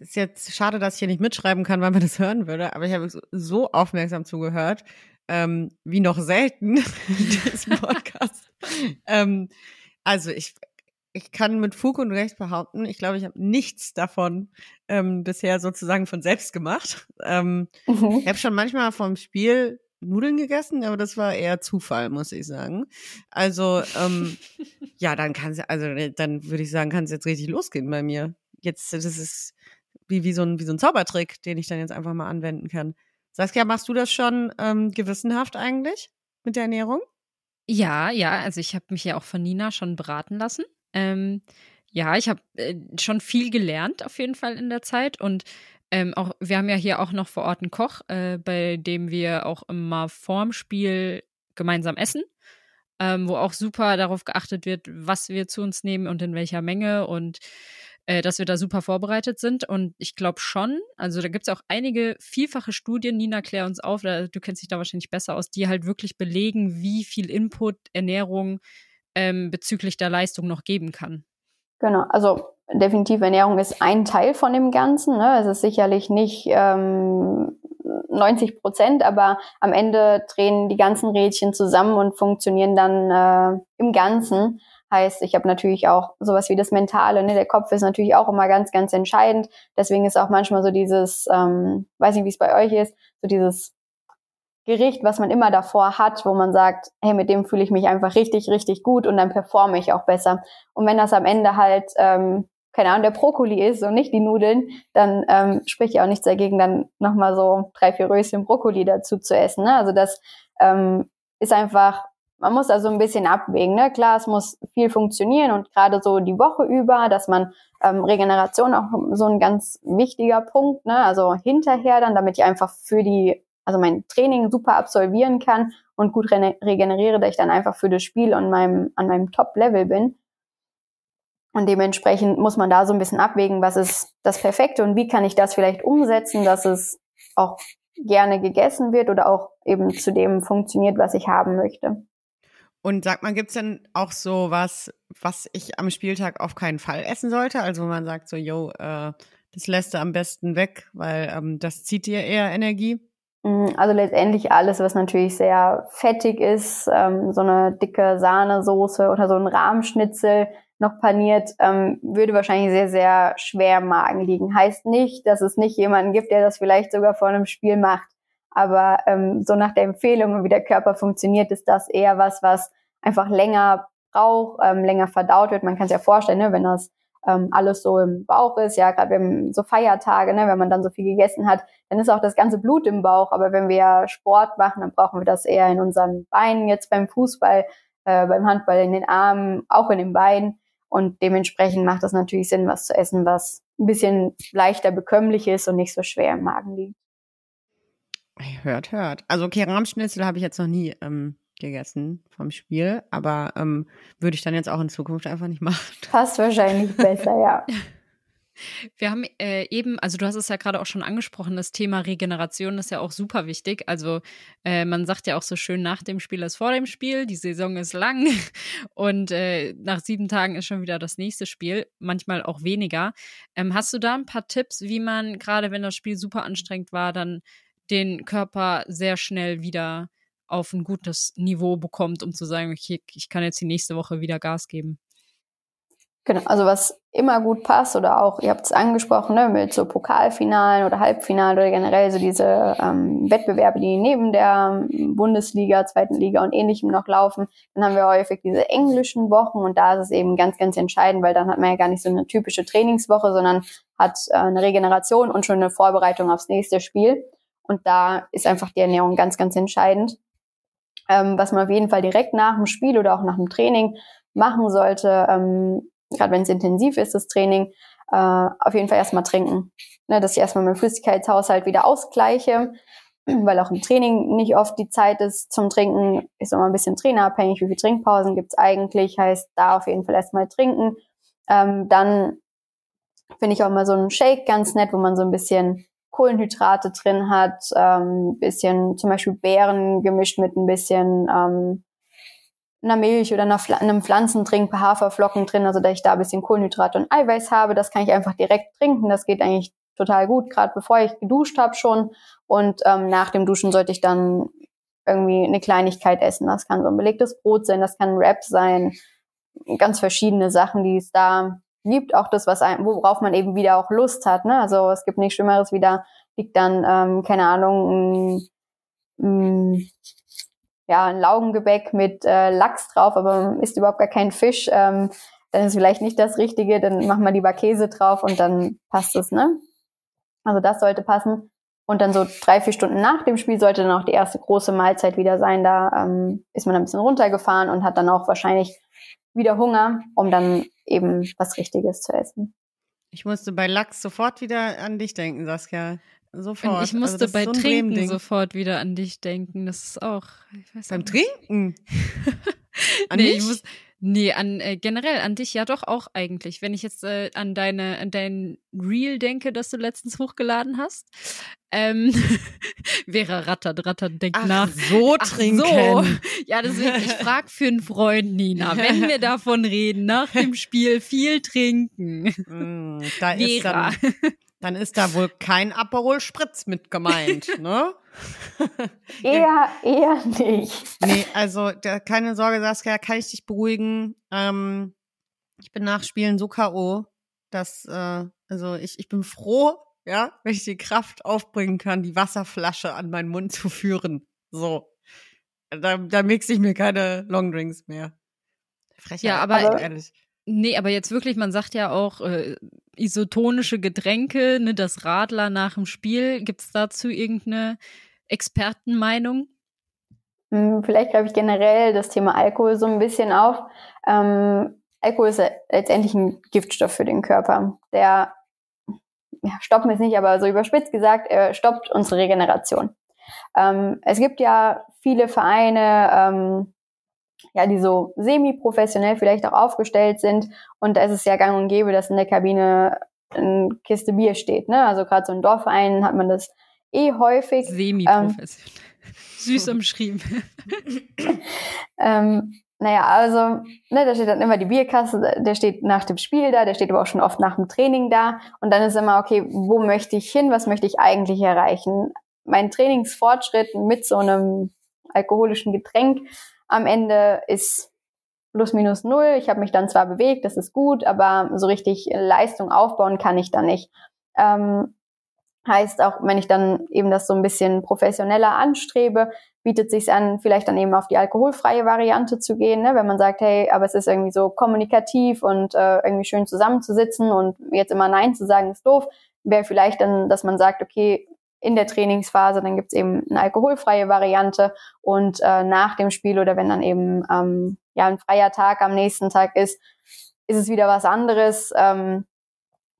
C: es ist jetzt schade, dass ich hier nicht mitschreiben kann, weil man das hören würde, aber ich habe so aufmerksam zugehört, ähm, wie noch selten in diesem Podcast. ähm, also ich, ich kann mit Fug und Recht behaupten, ich glaube, ich habe nichts davon ähm, bisher sozusagen von selbst gemacht. Ähm, mhm. Ich habe schon manchmal vom Spiel Nudeln gegessen, aber das war eher Zufall, muss ich sagen. Also, ähm, ja, dann kann also dann würde ich sagen, kann es jetzt richtig losgehen bei mir. Jetzt, das ist wie, wie, so ein, wie so ein Zaubertrick, den ich dann jetzt einfach mal anwenden kann. Saskia, machst du das schon ähm, gewissenhaft eigentlich mit der Ernährung?
D: Ja, ja, also ich habe mich ja auch von Nina schon beraten lassen. Ähm, ja, ich habe äh, schon viel gelernt auf jeden Fall in der Zeit und ähm, auch, wir haben ja hier auch noch vor Ort einen Koch, äh, bei dem wir auch immer vorm Spiel gemeinsam essen, ähm, wo auch super darauf geachtet wird, was wir zu uns nehmen und in welcher Menge und äh, dass wir da super vorbereitet sind. Und ich glaube schon, also da gibt es auch einige vielfache Studien, Nina, klär uns auf, da, du kennst dich da wahrscheinlich besser aus, die halt wirklich belegen, wie viel Input Ernährung ähm, bezüglich der Leistung noch geben kann.
E: Genau, also definitiv Ernährung ist ein Teil von dem Ganzen. Ne? Es ist sicherlich nicht ähm, 90 Prozent, aber am Ende drehen die ganzen Rädchen zusammen und funktionieren dann äh, im Ganzen. Heißt, ich habe natürlich auch sowas wie das Mentale, ne? der Kopf ist natürlich auch immer ganz, ganz entscheidend. Deswegen ist auch manchmal so dieses, ähm, weiß nicht, wie es bei euch ist, so dieses Gericht, was man immer davor hat, wo man sagt, hey, mit dem fühle ich mich einfach richtig, richtig gut und dann performe ich auch besser. Und wenn das am Ende halt, ähm, keine Ahnung, der Brokkoli ist und nicht die Nudeln, dann ähm, spricht ja auch nichts dagegen, dann nochmal so drei, vier Röschen Brokkoli dazu zu essen. Ne? Also das ähm, ist einfach man muss also ein bisschen abwägen. Ne? Klar, es muss viel funktionieren und gerade so die Woche über, dass man ähm, Regeneration auch so ein ganz wichtiger Punkt, ne? also hinterher dann, damit ich einfach für die, also mein Training super absolvieren kann und gut re regeneriere, dass ich dann einfach für das Spiel an meinem, an meinem Top-Level bin. Und dementsprechend muss man da so ein bisschen abwägen, was ist das Perfekte und wie kann ich das vielleicht umsetzen, dass es auch gerne gegessen wird oder auch eben zu dem funktioniert, was ich haben möchte.
C: Und sag mal, gibt's denn auch so was, was ich am Spieltag auf keinen Fall essen sollte? Also wo man sagt so, yo, äh, das lässt du am besten weg, weil ähm, das zieht dir eher Energie?
E: Mm, also letztendlich alles, was natürlich sehr fettig ist, ähm, so eine dicke Sahnesoße oder so ein Rahmschnitzel noch paniert, ähm, würde wahrscheinlich sehr, sehr schwer im Magen liegen. Heißt nicht, dass es nicht jemanden gibt, der das vielleicht sogar vor einem Spiel macht. Aber ähm, so nach der Empfehlung, wie der Körper funktioniert, ist das eher was, was einfach länger braucht, ähm, länger verdaut wird. Man kann es ja vorstellen, ne, wenn das ähm, alles so im Bauch ist, ja, gerade wenn so Feiertage, ne, wenn man dann so viel gegessen hat, dann ist auch das ganze Blut im Bauch. Aber wenn wir Sport machen, dann brauchen wir das eher in unseren Beinen, jetzt beim Fußball, äh, beim Handball in den Armen, auch in den Beinen. Und dementsprechend macht das natürlich Sinn, was zu essen, was ein bisschen leichter bekömmlich ist und nicht so schwer im Magen liegt.
C: Hört, hört. Also okay, Rahmschnitzel habe ich jetzt noch nie ähm, gegessen vom Spiel, aber ähm, würde ich dann jetzt auch in Zukunft einfach nicht machen.
E: Passt wahrscheinlich besser, ja.
D: Wir haben äh, eben, also du hast es ja gerade auch schon angesprochen, das Thema Regeneration ist ja auch super wichtig. Also äh, man sagt ja auch so schön, nach dem Spiel ist vor dem Spiel, die Saison ist lang und äh, nach sieben Tagen ist schon wieder das nächste Spiel, manchmal auch weniger. Ähm, hast du da ein paar Tipps, wie man, gerade wenn das Spiel super anstrengend war, dann den Körper sehr schnell wieder auf ein gutes Niveau bekommt, um zu sagen, okay, ich kann jetzt die nächste Woche wieder Gas geben?
E: Genau, also was immer gut passt oder auch, ihr habt es angesprochen, ne, mit so Pokalfinalen oder Halbfinalen oder generell so diese ähm, Wettbewerbe, die neben der Bundesliga, zweiten Liga und ähnlichem noch laufen, dann haben wir häufig diese englischen Wochen und da ist es eben ganz, ganz entscheidend, weil dann hat man ja gar nicht so eine typische Trainingswoche, sondern hat äh, eine Regeneration und schon eine Vorbereitung aufs nächste Spiel. Und da ist einfach die Ernährung ganz, ganz entscheidend. Ähm, was man auf jeden Fall direkt nach dem Spiel oder auch nach dem Training machen sollte, ähm, gerade wenn es intensiv ist, das Training, äh, auf jeden Fall erstmal trinken. Ne, dass ich erstmal meinen Flüssigkeitshaushalt wieder ausgleiche, weil auch im Training nicht oft die Zeit ist zum Trinken. Ist immer ein bisschen trainerabhängig, wie viele Trinkpausen gibt's eigentlich. Heißt, da auf jeden Fall erstmal trinken. Ähm, dann finde ich auch mal so einen Shake ganz nett, wo man so ein bisschen Kohlenhydrate drin hat, ähm, bisschen zum Beispiel Beeren gemischt mit ein bisschen ähm, einer Milch oder einer, einem Pflanzendrink, paar Haferflocken drin, also dass ich da ein bisschen Kohlenhydrate und Eiweiß habe. Das kann ich einfach direkt trinken. Das geht eigentlich total gut, gerade bevor ich geduscht habe schon. Und ähm, nach dem Duschen sollte ich dann irgendwie eine Kleinigkeit essen. Das kann so ein belegtes Brot sein, das kann ein Wrap sein, ganz verschiedene Sachen, die es da gibt. Auch das, was ein, worauf man eben wieder auch Lust hat. Ne? Also es gibt nichts Schlimmeres, wieder liegt dann, ähm, keine Ahnung, ein, ein ja, ein Laugengebäck mit äh, Lachs drauf, aber man isst überhaupt gar keinen Fisch, ähm, dann ist vielleicht nicht das Richtige, dann machen wir lieber Käse drauf und dann passt es, ne? Also das sollte passen. Und dann so drei, vier Stunden nach dem Spiel sollte dann auch die erste große Mahlzeit wieder sein. Da ähm, ist man ein bisschen runtergefahren und hat dann auch wahrscheinlich wieder Hunger, um dann eben was Richtiges zu essen.
C: Ich musste bei Lachs sofort wieder an dich denken, Saskia. Sofort.
D: Und ich also musste also bei so Trinken sofort wieder an dich denken. Das ist auch.
C: Beim Trinken?
D: an nee, mich? Ich muss, nee, an äh, generell an dich ja doch auch eigentlich. Wenn ich jetzt äh, an deine an dein Reel denke, das du letztens hochgeladen hast, ähm, wäre rattert, rattert, denkt
C: Ach,
D: nach.
C: So Ach, trinken.
D: So. Ja, deswegen, ich frag für einen Freund, Nina, wenn wir davon reden, nach dem Spiel viel trinken.
C: Mm, da ist dann dann ist da wohl kein Aperol Spritz mit gemeint, ne?
E: eher, eher nicht.
C: Nee, also da, keine Sorge, Saskia, kann ich dich beruhigen. Ähm, ich bin nach Spielen so K.O., dass, äh, also ich, ich bin froh, ja, wenn ich die Kraft aufbringen kann, die Wasserflasche an meinen Mund zu führen. So. Da, da mixe ich mir keine Longdrinks mehr.
D: Frechheit, ja, aber ehrlich. Nee, aber jetzt wirklich, man sagt ja auch äh, isotonische Getränke, ne, das Radler nach dem Spiel. Gibt es dazu irgendeine Expertenmeinung?
E: Hm, vielleicht greife ich generell das Thema Alkohol so ein bisschen auf. Ähm, Alkohol ist letztendlich ein Giftstoff für den Körper. Der ja, stoppen ist nicht, aber so überspitzt gesagt, er stoppt unsere Regeneration. Ähm, es gibt ja viele Vereine, ähm, ja, die so semi-professionell vielleicht auch aufgestellt sind. Und da ist es ja gang und gäbe, dass in der Kabine eine Kiste Bier steht. Ne? Also gerade so in Dorfvereinen hat man das eh häufig.
D: Semi-professionell. Ähm, Süß umschrieben.
E: ähm, naja, also, ne, da steht dann immer die Bierkasse, der steht nach dem Spiel da, der steht aber auch schon oft nach dem Training da. Und dann ist immer, okay, wo möchte ich hin, was möchte ich eigentlich erreichen? Mein Trainingsfortschritt mit so einem alkoholischen Getränk am Ende ist plus minus null. Ich habe mich dann zwar bewegt, das ist gut, aber so richtig Leistung aufbauen kann ich da nicht. Ähm, heißt auch, wenn ich dann eben das so ein bisschen professioneller anstrebe, bietet sich an, vielleicht dann eben auf die alkoholfreie Variante zu gehen, ne? wenn man sagt, hey, aber es ist irgendwie so kommunikativ und äh, irgendwie schön zusammenzusitzen und jetzt immer Nein zu sagen ist doof, wäre vielleicht dann, dass man sagt, okay, in der Trainingsphase, dann gibt's eben eine alkoholfreie Variante und äh, nach dem Spiel oder wenn dann eben ähm, ja ein freier Tag am nächsten Tag ist, ist es wieder was anderes. Ähm,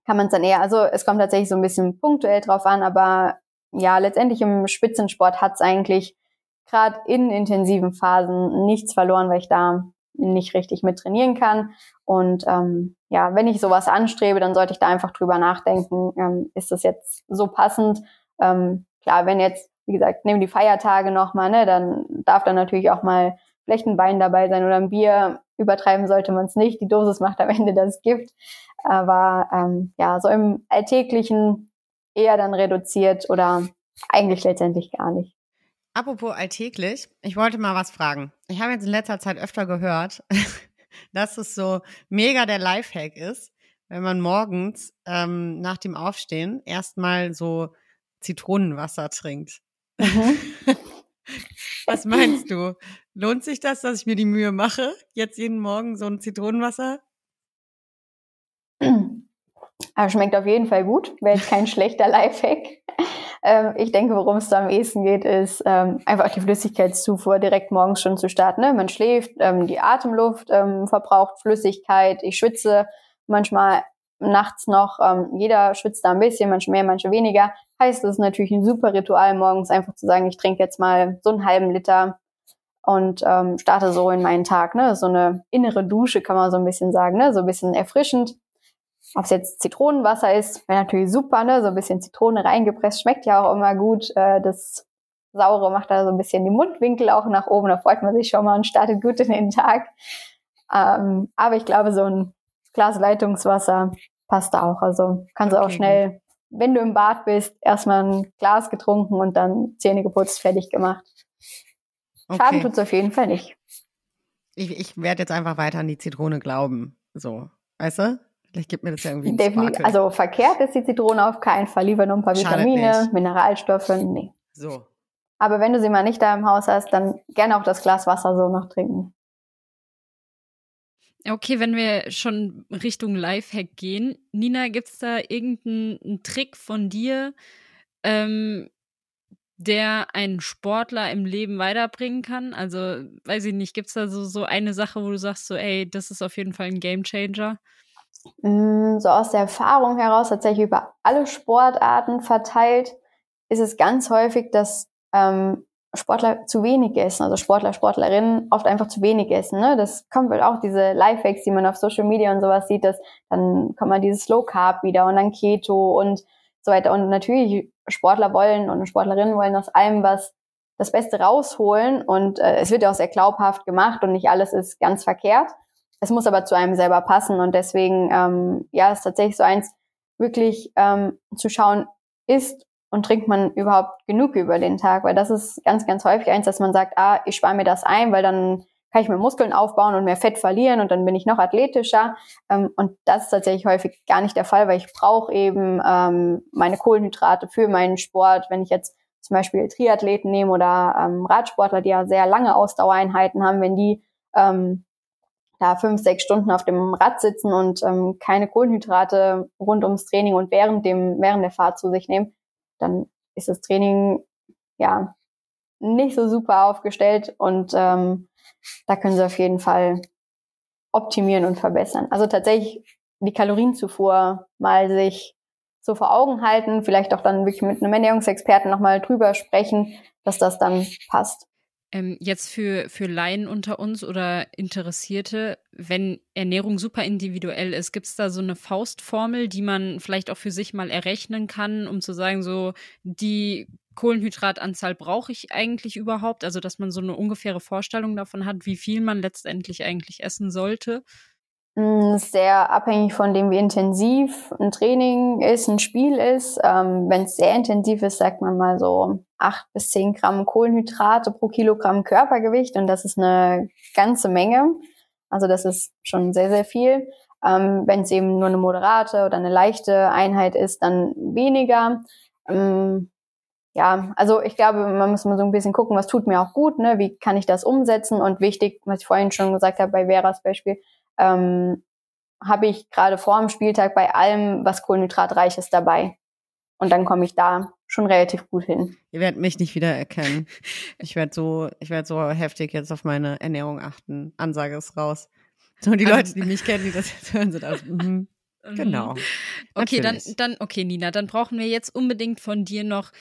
E: kann man es dann eher, also es kommt tatsächlich so ein bisschen punktuell drauf an, aber ja, letztendlich im Spitzensport hat's eigentlich gerade in intensiven Phasen nichts verloren, weil ich da nicht richtig mit trainieren kann. Und ähm, ja, wenn ich sowas anstrebe, dann sollte ich da einfach drüber nachdenken, ähm, ist das jetzt so passend? Ähm, klar, wenn jetzt, wie gesagt, nehmen die Feiertage nochmal, ne, dann darf dann natürlich auch mal vielleicht ein Wein dabei sein oder ein Bier. Übertreiben sollte man es nicht. Die Dosis macht am Ende das Gift. Aber ähm, ja, so im Alltäglichen eher dann reduziert oder eigentlich letztendlich gar nicht.
C: Apropos alltäglich, ich wollte mal was fragen. Ich habe jetzt in letzter Zeit öfter gehört, dass es so mega der Lifehack ist, wenn man morgens ähm, nach dem Aufstehen erstmal so Zitronenwasser trinkt. Mhm. was meinst du? Lohnt sich das, dass ich mir die Mühe mache, jetzt jeden Morgen so ein Zitronenwasser?
E: Aber schmeckt auf jeden Fall gut. Wäre jetzt kein schlechter Lifehack. Ähm, ich denke, worum es da am ehesten geht, ist ähm, einfach die Flüssigkeitszufuhr direkt morgens schon zu starten. Ne? Man schläft, ähm, die Atemluft ähm, verbraucht Flüssigkeit, ich schwitze manchmal nachts noch. Ähm, jeder schwitzt da ein bisschen, manche mehr, manche weniger. Heißt, es ist natürlich ein super Ritual, morgens einfach zu sagen, ich trinke jetzt mal so einen halben Liter und ähm, starte so in meinen Tag. Ne? So eine innere Dusche kann man so ein bisschen sagen, ne? so ein bisschen erfrischend. Ob es jetzt Zitronenwasser ist, wäre natürlich super, ne? So ein bisschen Zitrone reingepresst, schmeckt ja auch immer gut. Äh, das Saure macht da so ein bisschen die Mundwinkel auch nach oben, da freut man sich schon mal und startet gut in den Tag. Ähm, aber ich glaube, so ein Glas Leitungswasser passt da auch. Also kannst du okay, auch schnell, gut. wenn du im Bad bist, erstmal ein Glas getrunken und dann Zähne geputzt, fertig gemacht. Okay. Schaden tut's auf jeden Fall nicht.
C: Ich, ich werde jetzt einfach weiter an die Zitrone glauben. So, weißt du? Vielleicht gibt mir das ja irgendwie Definitiv.
E: Also verkehrt ist die Zitrone auf keinen Fall. Lieber nur ein paar Vitamine, Mineralstoffe. Nee.
C: So.
E: Aber wenn du sie mal nicht da im Haus hast, dann gerne auch das Glas Wasser so noch trinken.
D: Okay, wenn wir schon Richtung Lifehack gehen, Nina, gibt es da irgendeinen Trick von dir, ähm, der einen Sportler im Leben weiterbringen kann? Also, weiß ich nicht, gibt es da so, so eine Sache, wo du sagst, so, ey, das ist auf jeden Fall ein Gamechanger?
E: Mm, so aus der Erfahrung heraus, tatsächlich über alle Sportarten verteilt, ist es ganz häufig, dass ähm, Sportler zu wenig essen, also Sportler, Sportlerinnen oft einfach zu wenig essen. Ne? Das kommt halt auch diese Lifehacks, die man auf Social Media und sowas sieht, dass dann kommt man dieses Low Carb wieder und dann Keto und so weiter. Und natürlich Sportler wollen und Sportlerinnen wollen aus allem was das Beste rausholen und äh, es wird ja auch sehr glaubhaft gemacht und nicht alles ist ganz verkehrt. Es muss aber zu einem selber passen und deswegen, ähm, ja, ist tatsächlich so eins, wirklich ähm, zu schauen, isst und trinkt man überhaupt genug über den Tag, weil das ist ganz, ganz häufig eins, dass man sagt, ah, ich spare mir das ein, weil dann kann ich mir Muskeln aufbauen und mehr Fett verlieren und dann bin ich noch athletischer. Ähm, und das ist tatsächlich häufig gar nicht der Fall, weil ich brauche eben ähm, meine Kohlenhydrate für meinen Sport. Wenn ich jetzt zum Beispiel Triathleten nehme oder ähm, Radsportler, die ja sehr lange Ausdauereinheiten haben, wenn die ähm, da fünf, sechs Stunden auf dem Rad sitzen und ähm, keine Kohlenhydrate rund ums Training und während dem, während der Fahrt zu sich nehmen, dann ist das Training ja nicht so super aufgestellt und ähm, da können sie auf jeden Fall optimieren und verbessern. Also tatsächlich die Kalorienzufuhr mal sich so vor Augen halten, vielleicht auch dann wirklich mit einem Ernährungsexperten nochmal drüber sprechen, dass das dann passt.
D: Ähm, jetzt für, für Laien unter uns oder Interessierte, wenn Ernährung super individuell ist, gibt es da so eine Faustformel, die man vielleicht auch für sich mal errechnen kann, um zu sagen, so die Kohlenhydratanzahl brauche ich eigentlich überhaupt? Also, dass man so eine ungefähre Vorstellung davon hat, wie viel man letztendlich eigentlich essen sollte?
E: Mm, sehr abhängig von dem, wie intensiv ein Training ist, ein Spiel ist. Ähm, Wenn es sehr intensiv ist, sagt man mal so acht bis zehn Gramm Kohlenhydrate pro Kilogramm Körpergewicht und das ist eine ganze Menge. Also das ist schon sehr, sehr viel. Ähm, Wenn es eben nur eine moderate oder eine leichte Einheit ist, dann weniger. Ähm, ja, also ich glaube, man muss mal so ein bisschen gucken, was tut mir auch gut, ne? wie kann ich das umsetzen und wichtig, was ich vorhin schon gesagt habe bei Veras Beispiel, ähm, habe ich gerade vor dem Spieltag bei allem was Kohlenhydratreiches dabei. Und dann komme ich da schon relativ gut hin.
C: Ihr werdet mich nicht wiedererkennen. Ich werde so, ich werde so heftig jetzt auf meine Ernährung achten. Ansage ist raus. So die Leute, die mich kennen, die das jetzt hören, sind aus. Mhm. Genau.
D: Okay, dann, dann, okay, Nina, dann brauchen wir jetzt unbedingt von dir noch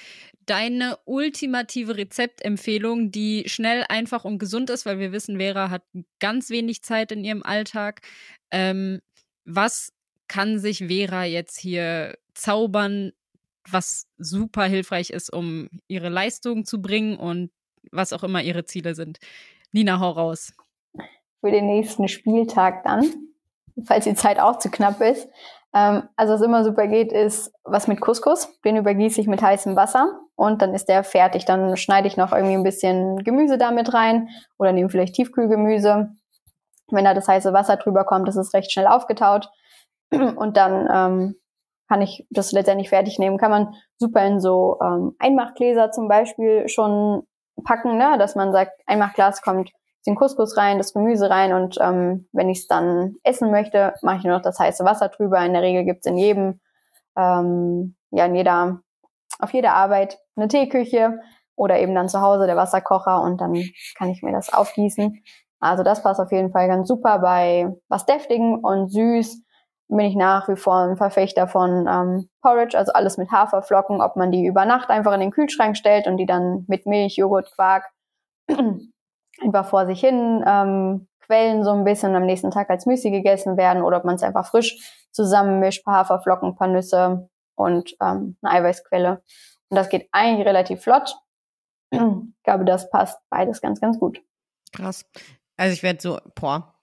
D: deine ultimative Rezeptempfehlung, die schnell, einfach und gesund ist, weil wir wissen, Vera hat ganz wenig Zeit in ihrem Alltag. Ähm, was kann sich Vera jetzt hier zaubern, was super hilfreich ist, um ihre Leistung zu bringen und was auch immer ihre Ziele sind? Nina, hau raus.
E: Für den nächsten Spieltag dann, falls die Zeit auch zu knapp ist. Ähm, also was immer super geht, ist was mit Couscous. Den übergieße ich mit heißem Wasser und dann ist der fertig. Dann schneide ich noch irgendwie ein bisschen Gemüse damit rein oder nehme vielleicht Tiefkühlgemüse. Wenn da das heiße Wasser drüber kommt, ist es recht schnell aufgetaut. Und dann ähm, kann ich das letztendlich fertig nehmen. Kann man super in so ähm, Einmachgläser zum Beispiel schon packen, ne? dass man sagt, Einmachglas kommt den Couscous rein, das Gemüse rein und ähm, wenn ich es dann essen möchte, mache ich nur noch das heiße Wasser drüber. In der Regel gibt's in jedem, ähm, ja, in jeder, auf jeder Arbeit eine Teeküche oder eben dann zu Hause der Wasserkocher und dann kann ich mir das aufgießen. Also das passt auf jeden Fall ganz super bei was deftigen und süß bin ich nach wie vor ein Verfechter von ähm, Porridge, also alles mit Haferflocken, ob man die über Nacht einfach in den Kühlschrank stellt und die dann mit Milch, Joghurt, Quark einfach vor sich hin ähm, quellen so ein bisschen und am nächsten Tag als Müsli gegessen werden oder ob man es einfach frisch zusammenmischt, paar Haferflocken, paar Nüsse und ähm, eine Eiweißquelle. Und das geht eigentlich relativ flott. ich glaube, das passt beides ganz, ganz gut.
C: Krass. Also ich werde so, boah,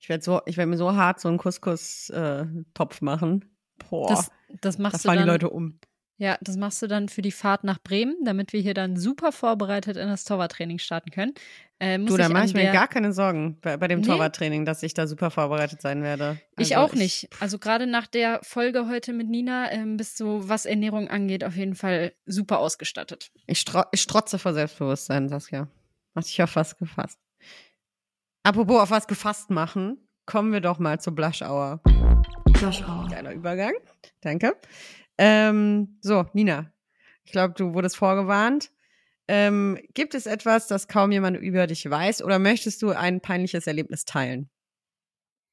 C: ich werde so, ich werde mir so hart so einen Couscous-Topf machen. Boah.
D: Das, das machst
C: da
D: du
C: fallen
D: dann,
C: die Leute um.
D: Ja, das machst du dann für die Fahrt nach Bremen, damit wir hier dann super vorbereitet in das Torwarttraining starten können. Äh,
C: Du, da
D: ich
C: mache ich mir gar keine Sorgen bei, bei dem
D: Nee.
C: Torwarttraining, dass ich da super vorbereitet sein werde.
D: Ich
C: Also
D: auch nicht. Also gerade nach der Folge heute mit Nina ähm, bist du, was Ernährung angeht, auf jeden Fall super ausgestattet.
C: Ich, ich strotze vor Selbstbewusstsein, Saskia. Mach dich auf was gefasst. Apropos auf was gefasst machen, kommen wir doch mal zur Blush Hour.
B: Blush Hour.
C: Geiler Übergang. Danke. Ähm, so, Nina. Ich glaube, du wurdest vorgewarnt. Ähm, gibt es etwas, das kaum jemand über dich weiß oder möchtest du ein peinliches Erlebnis teilen?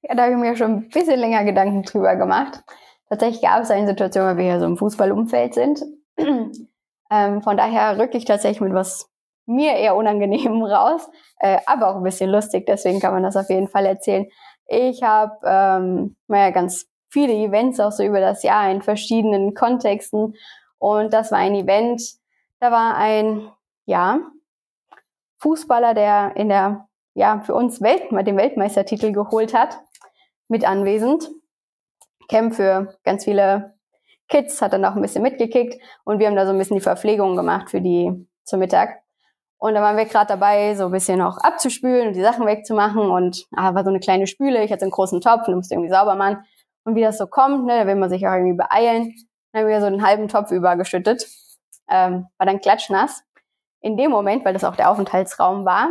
E: Ja, da habe ich mir schon ein bisschen länger Gedanken drüber gemacht. Tatsächlich gab es eine Situation, weil wir hier so im Fußballumfeld sind. ähm, von daher rücke ich tatsächlich mit was mir eher unangenehm raus, äh, aber auch ein bisschen lustig, deswegen kann man das auf jeden Fall erzählen. Ich habe ähm, naja, ganz viele Events auch so über das Jahr in verschiedenen Kontexten und das war ein Event, da war ein, ja, Fußballer, der in der, ja, für uns Welt, den Weltmeistertitel geholt hat, mit anwesend. Camp für ganz viele Kids, hat dann auch ein bisschen mitgekickt und wir haben da so ein bisschen die Verpflegung gemacht für die zum Mittag. Und da waren wir gerade dabei, so ein bisschen auch abzuspülen und die Sachen wegzumachen und ah, war so eine kleine Spüle, ich hatte einen großen Topf und musste irgendwie sauber machen. Und wie das so kommt, ne, da will man sich auch irgendwie beeilen, dann haben wir so einen halben Topf übergeschüttet, ähm, war dann klatschnass. In dem Moment, weil das auch der Aufenthaltsraum war,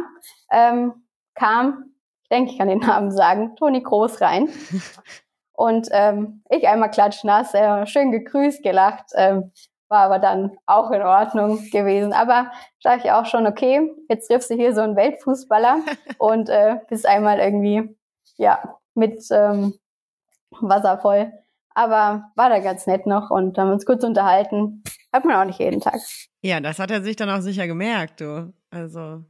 E: ähm, kam, ich denke, ich kann den Namen sagen, Toni Groß rein. Und ähm, ich einmal klatschnass, äh, schön gegrüßt, gelacht, ähm, war aber dann auch in Ordnung gewesen. Aber sage ich auch schon, okay, jetzt triffst du hier so einen Weltfußballer und äh, bist einmal irgendwie, ja, mit ähm, Wasser voll. Aber war da ganz nett noch und haben uns kurz unterhalten. Hat man auch nicht jeden Tag.
C: Ja, das hat er sich dann auch sicher gemerkt, du. Also.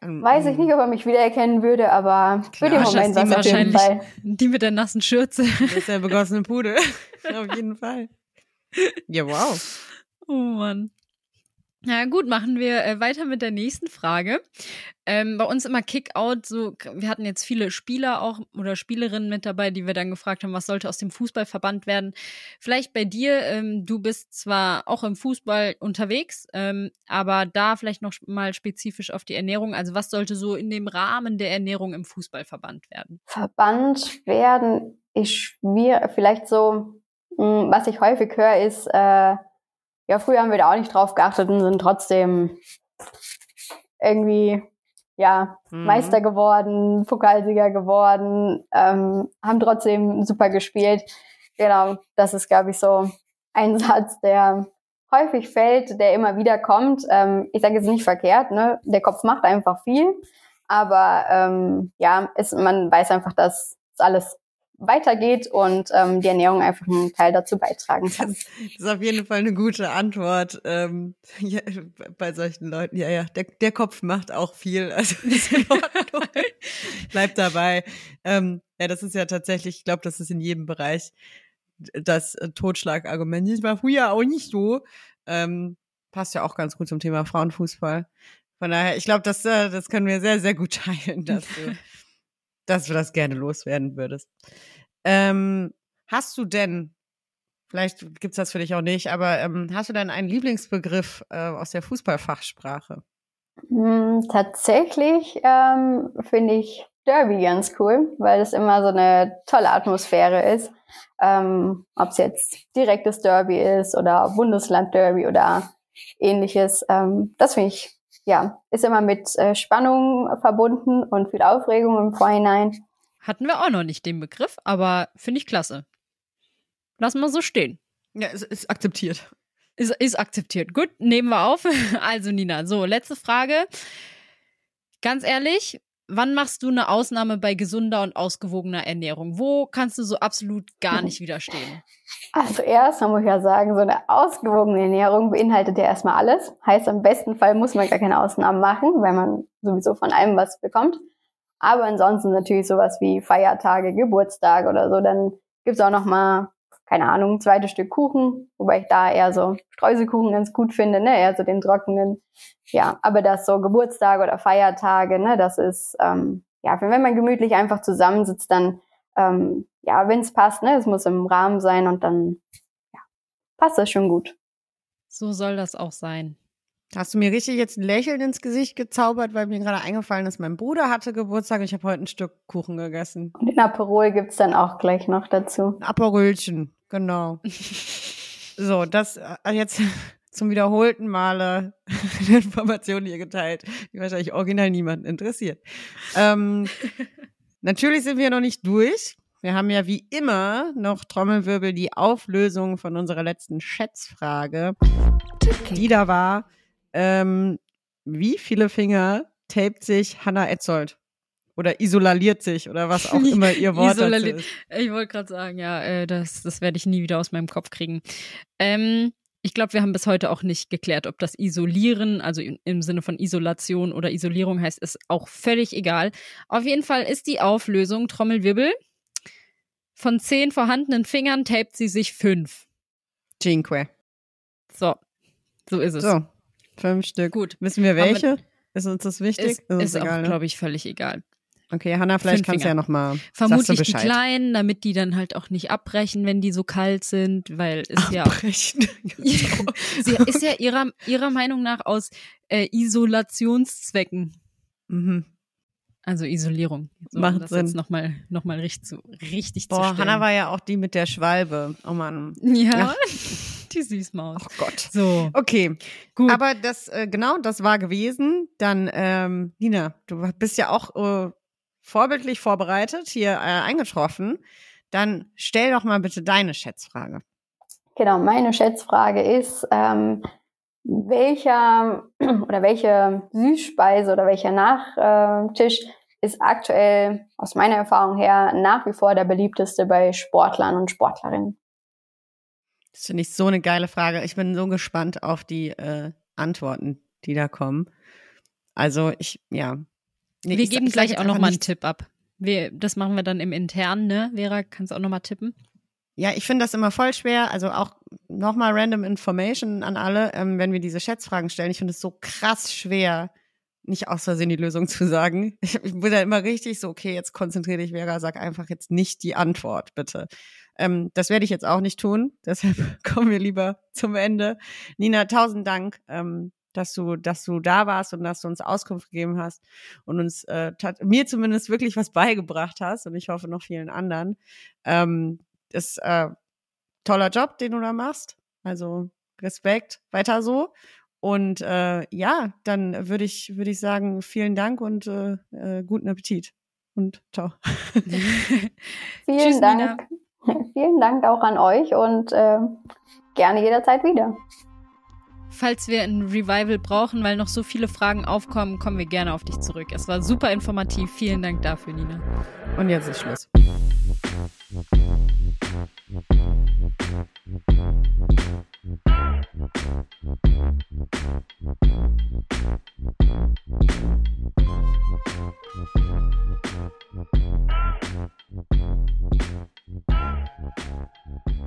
C: ähm,
E: Weiß ich nicht, ob er mich wiedererkennen würde, aber für den Moment war es auf jeden
D: wahrscheinlich-
E: Fall.
D: Die mit der nassen Schürze.
C: Das ist der begossene Pudel. Auf jeden Fall. Ja, wow.
D: Oh Mann. Na gut, machen wir äh, weiter mit der nächsten Frage. Ähm, bei uns immer Kickout, so, wir hatten jetzt viele Spieler auch oder Spielerinnen mit dabei, die wir dann gefragt haben, was sollte aus dem Fußballverband werden. Vielleicht bei dir, ähm, du bist zwar auch im Fußball unterwegs, ähm, aber da vielleicht noch mal spezifisch auf die Ernährung. Also was sollte so in dem Rahmen der Ernährung im Fußballverband werden?
E: Verbannt werden ist schwierig. Vielleicht so, was ich häufig höre, ist, äh, ja, früher haben wir da auch nicht drauf geachtet und sind trotzdem irgendwie, ja,
C: Mhm.
E: Meister geworden, Pokalsieger geworden, ähm, haben trotzdem super gespielt. Genau, das ist, glaube ich, so ein Satz, der häufig fällt, der immer wieder kommt. Ähm, ich sage jetzt nicht verkehrt, ne? Der Kopf macht einfach viel, aber ähm, ja, es, man weiß einfach, dass es alles weitergeht und ähm, die Ernährung einfach einen Teil dazu beitragen kann.
C: Das, das ist auf jeden Fall eine gute Antwort ähm, ja, bei solchen Leuten. Ja, ja, der, der Kopf macht auch viel. Also ist in Ordnung. Bleibt dabei. Ähm, ja, das ist ja tatsächlich, ich glaube, das ist in jedem Bereich das äh, Totschlagargument. Das war früher auch nicht so. Ähm, passt ja auch ganz gut zum Thema Frauenfußball. Von daher, ich glaube, das, äh, das können wir sehr, sehr gut teilen, dass du, dass du das gerne loswerden würdest. Ähm, hast du denn, vielleicht gibt's das für dich auch nicht, aber ähm, hast du denn einen Lieblingsbegriff äh, aus der Fußballfachsprache?
E: Hm, tatsächlich ähm, finde ich Derby ganz cool, weil es immer so eine tolle Atmosphäre ist. Ähm, Ob es jetzt direktes Derby ist oder Bundesland-Derby oder ähnliches. Ähm, das finde ich, ja, ist immer mit äh, Spannung verbunden und viel Aufregung im Vorhinein.
D: Hatten wir auch noch nicht den Begriff, aber finde ich klasse. Lassen wir so stehen.
C: Ja, es ist akzeptiert.
D: Ist, ist akzeptiert. Gut, nehmen wir auf. Also, Nina, so, letzte Frage. Ganz ehrlich, wann machst du eine Ausnahme bei gesunder und ausgewogener Ernährung? Wo kannst du so absolut gar nicht widerstehen?
E: Also erst muss ich ja sagen, so eine ausgewogene Ernährung beinhaltet ja erstmal alles. Heißt, im besten Fall muss man gar keine Ausnahmen machen, weil man sowieso von allem was bekommt. Aber ansonsten natürlich sowas wie Feiertage, Geburtstage oder so, dann gibt's auch noch mal keine Ahnung, ein zweites Stück Kuchen, wobei ich da eher so Streuselkuchen ganz gut finde, ne, eher so den trockenen. Ja, aber das so Geburtstage oder Feiertage, ne, das ist, ähm, ja, wenn man gemütlich einfach zusammensitzt, dann, ähm, ja, wenn es passt, ne, es muss im Rahmen sein und dann, ja, passt das schon gut.
D: So soll das auch sein.
C: Hast du mir richtig jetzt ein Lächeln ins Gesicht gezaubert, weil mir gerade eingefallen ist, mein Bruder hatte Geburtstag und ich habe heute ein Stück Kuchen gegessen.
E: Und den Aperol gibt's dann auch gleich noch dazu.
C: Ein Aperölchen, genau. so, das äh, jetzt zum wiederholten Male eine Information hier geteilt, die wahrscheinlich original niemanden interessiert. Ähm, natürlich sind wir noch nicht durch. Wir haben ja wie immer noch Trommelwirbel die Auflösung von unserer letzten Schätzfrage, die da war, ähm, wie viele Finger tapet sich Hannah Etzold? Oder isolaliert sich oder was auch immer ihr Wort
D: Isolali-
C: ist.
D: Ich wollte gerade sagen, ja, äh, das, das werde ich nie wieder aus meinem Kopf kriegen. Ähm, ich glaube, wir haben bis heute auch nicht geklärt, ob das Isolieren, also im- im Sinne von Isolation oder Isolierung heißt, ist auch völlig egal. Auf jeden Fall ist die Auflösung Trommelwirbel. Von zehn vorhandenen Fingern tapet sie sich fünf.
C: Cinque.
D: So, so ist es.
C: So, fünf Stück.
D: Gut.
C: Wissen wir
D: Haben wir-
C: welche? Ist uns das wichtig?
D: Ist,
C: uns
D: ist auch,
C: egal, ne?
D: glaube ich, völlig egal.
C: Okay, Hanna, vielleicht
D: Fünf
C: kannst du ja
D: Finger.
C: noch mal
D: Vermutlich die kleinen, damit die dann halt auch nicht abbrechen, wenn die so kalt sind, weil ist ja
C: Abbrechen.
D: Sie ist ja ihrer, ihrer Meinung nach aus äh, Isolationszwecken.
C: mhm.
D: Also Isolierung. So,
C: Macht
D: um das
C: Sinn.
D: jetzt nochmal noch mal richtig zu, richtig zu
C: Boah,
D: stellen.
C: Hanna war ja auch die mit der Schwalbe. Oh Mann.
D: ja,
C: Ja.
D: die Süßmaus.
C: Oh Gott.
D: So,
C: Okay,
D: gut.
C: aber das, äh, genau, das war gewesen. Dann, ähm, Nina, du bist ja auch äh, vorbildlich vorbereitet, hier äh, eingetroffen. Dann stell doch mal bitte deine Schätzfrage.
E: Genau, meine Schätzfrage ist, ähm, welcher oder welche Süßspeise oder welcher Nachtisch ist aktuell aus meiner Erfahrung her nach wie vor der beliebteste bei Sportlern und Sportlerinnen?
C: Das finde ich so eine geile Frage. Ich bin so gespannt auf die äh, Antworten, die da kommen. Also ich, ja. Nee,
D: wir
C: ich-
D: geben
C: ich
D: gleich auch noch
C: einfach
D: mal einen. Tipp ab. Wir, das machen wir dann im Internen, ne? Vera, kannst du auch noch mal tippen?
C: Ja, ich finde das immer voll schwer. Also auch nochmal random Information an alle, ähm, wenn wir diese Schätzfragen stellen. Ich finde es so krass schwer, nicht aus Versehen die Lösung zu sagen. Ich, ich bin da immer richtig so, okay, jetzt konzentriere dich, Vera, sag einfach jetzt nicht die Antwort, bitte. Ähm, das werde ich jetzt auch nicht tun. Deshalb kommen wir lieber zum Ende. Nina, tausend Dank, ähm, dass du, dass du da warst und dass du uns Auskunft gegeben hast und uns äh, mir zumindest wirklich was beigebracht hast und ich hoffe noch vielen anderen. Ähm, ist äh, toller Job, den du da machst. Also Respekt, weiter so. Und äh, ja, dann würde ich würde ich sagen, vielen Dank und äh, äh, guten Appetit und ciao.
E: Vielen
D: Tschüss,
E: Dank vielen Dank auch an euch und äh, gerne jederzeit wieder.
D: Falls wir ein Revival brauchen, weil noch so viele Fragen aufkommen, kommen wir gerne auf dich zurück. Es war super informativ. Vielen Dank dafür, Nina.
C: Und jetzt ist Schluss.
F: Thank you.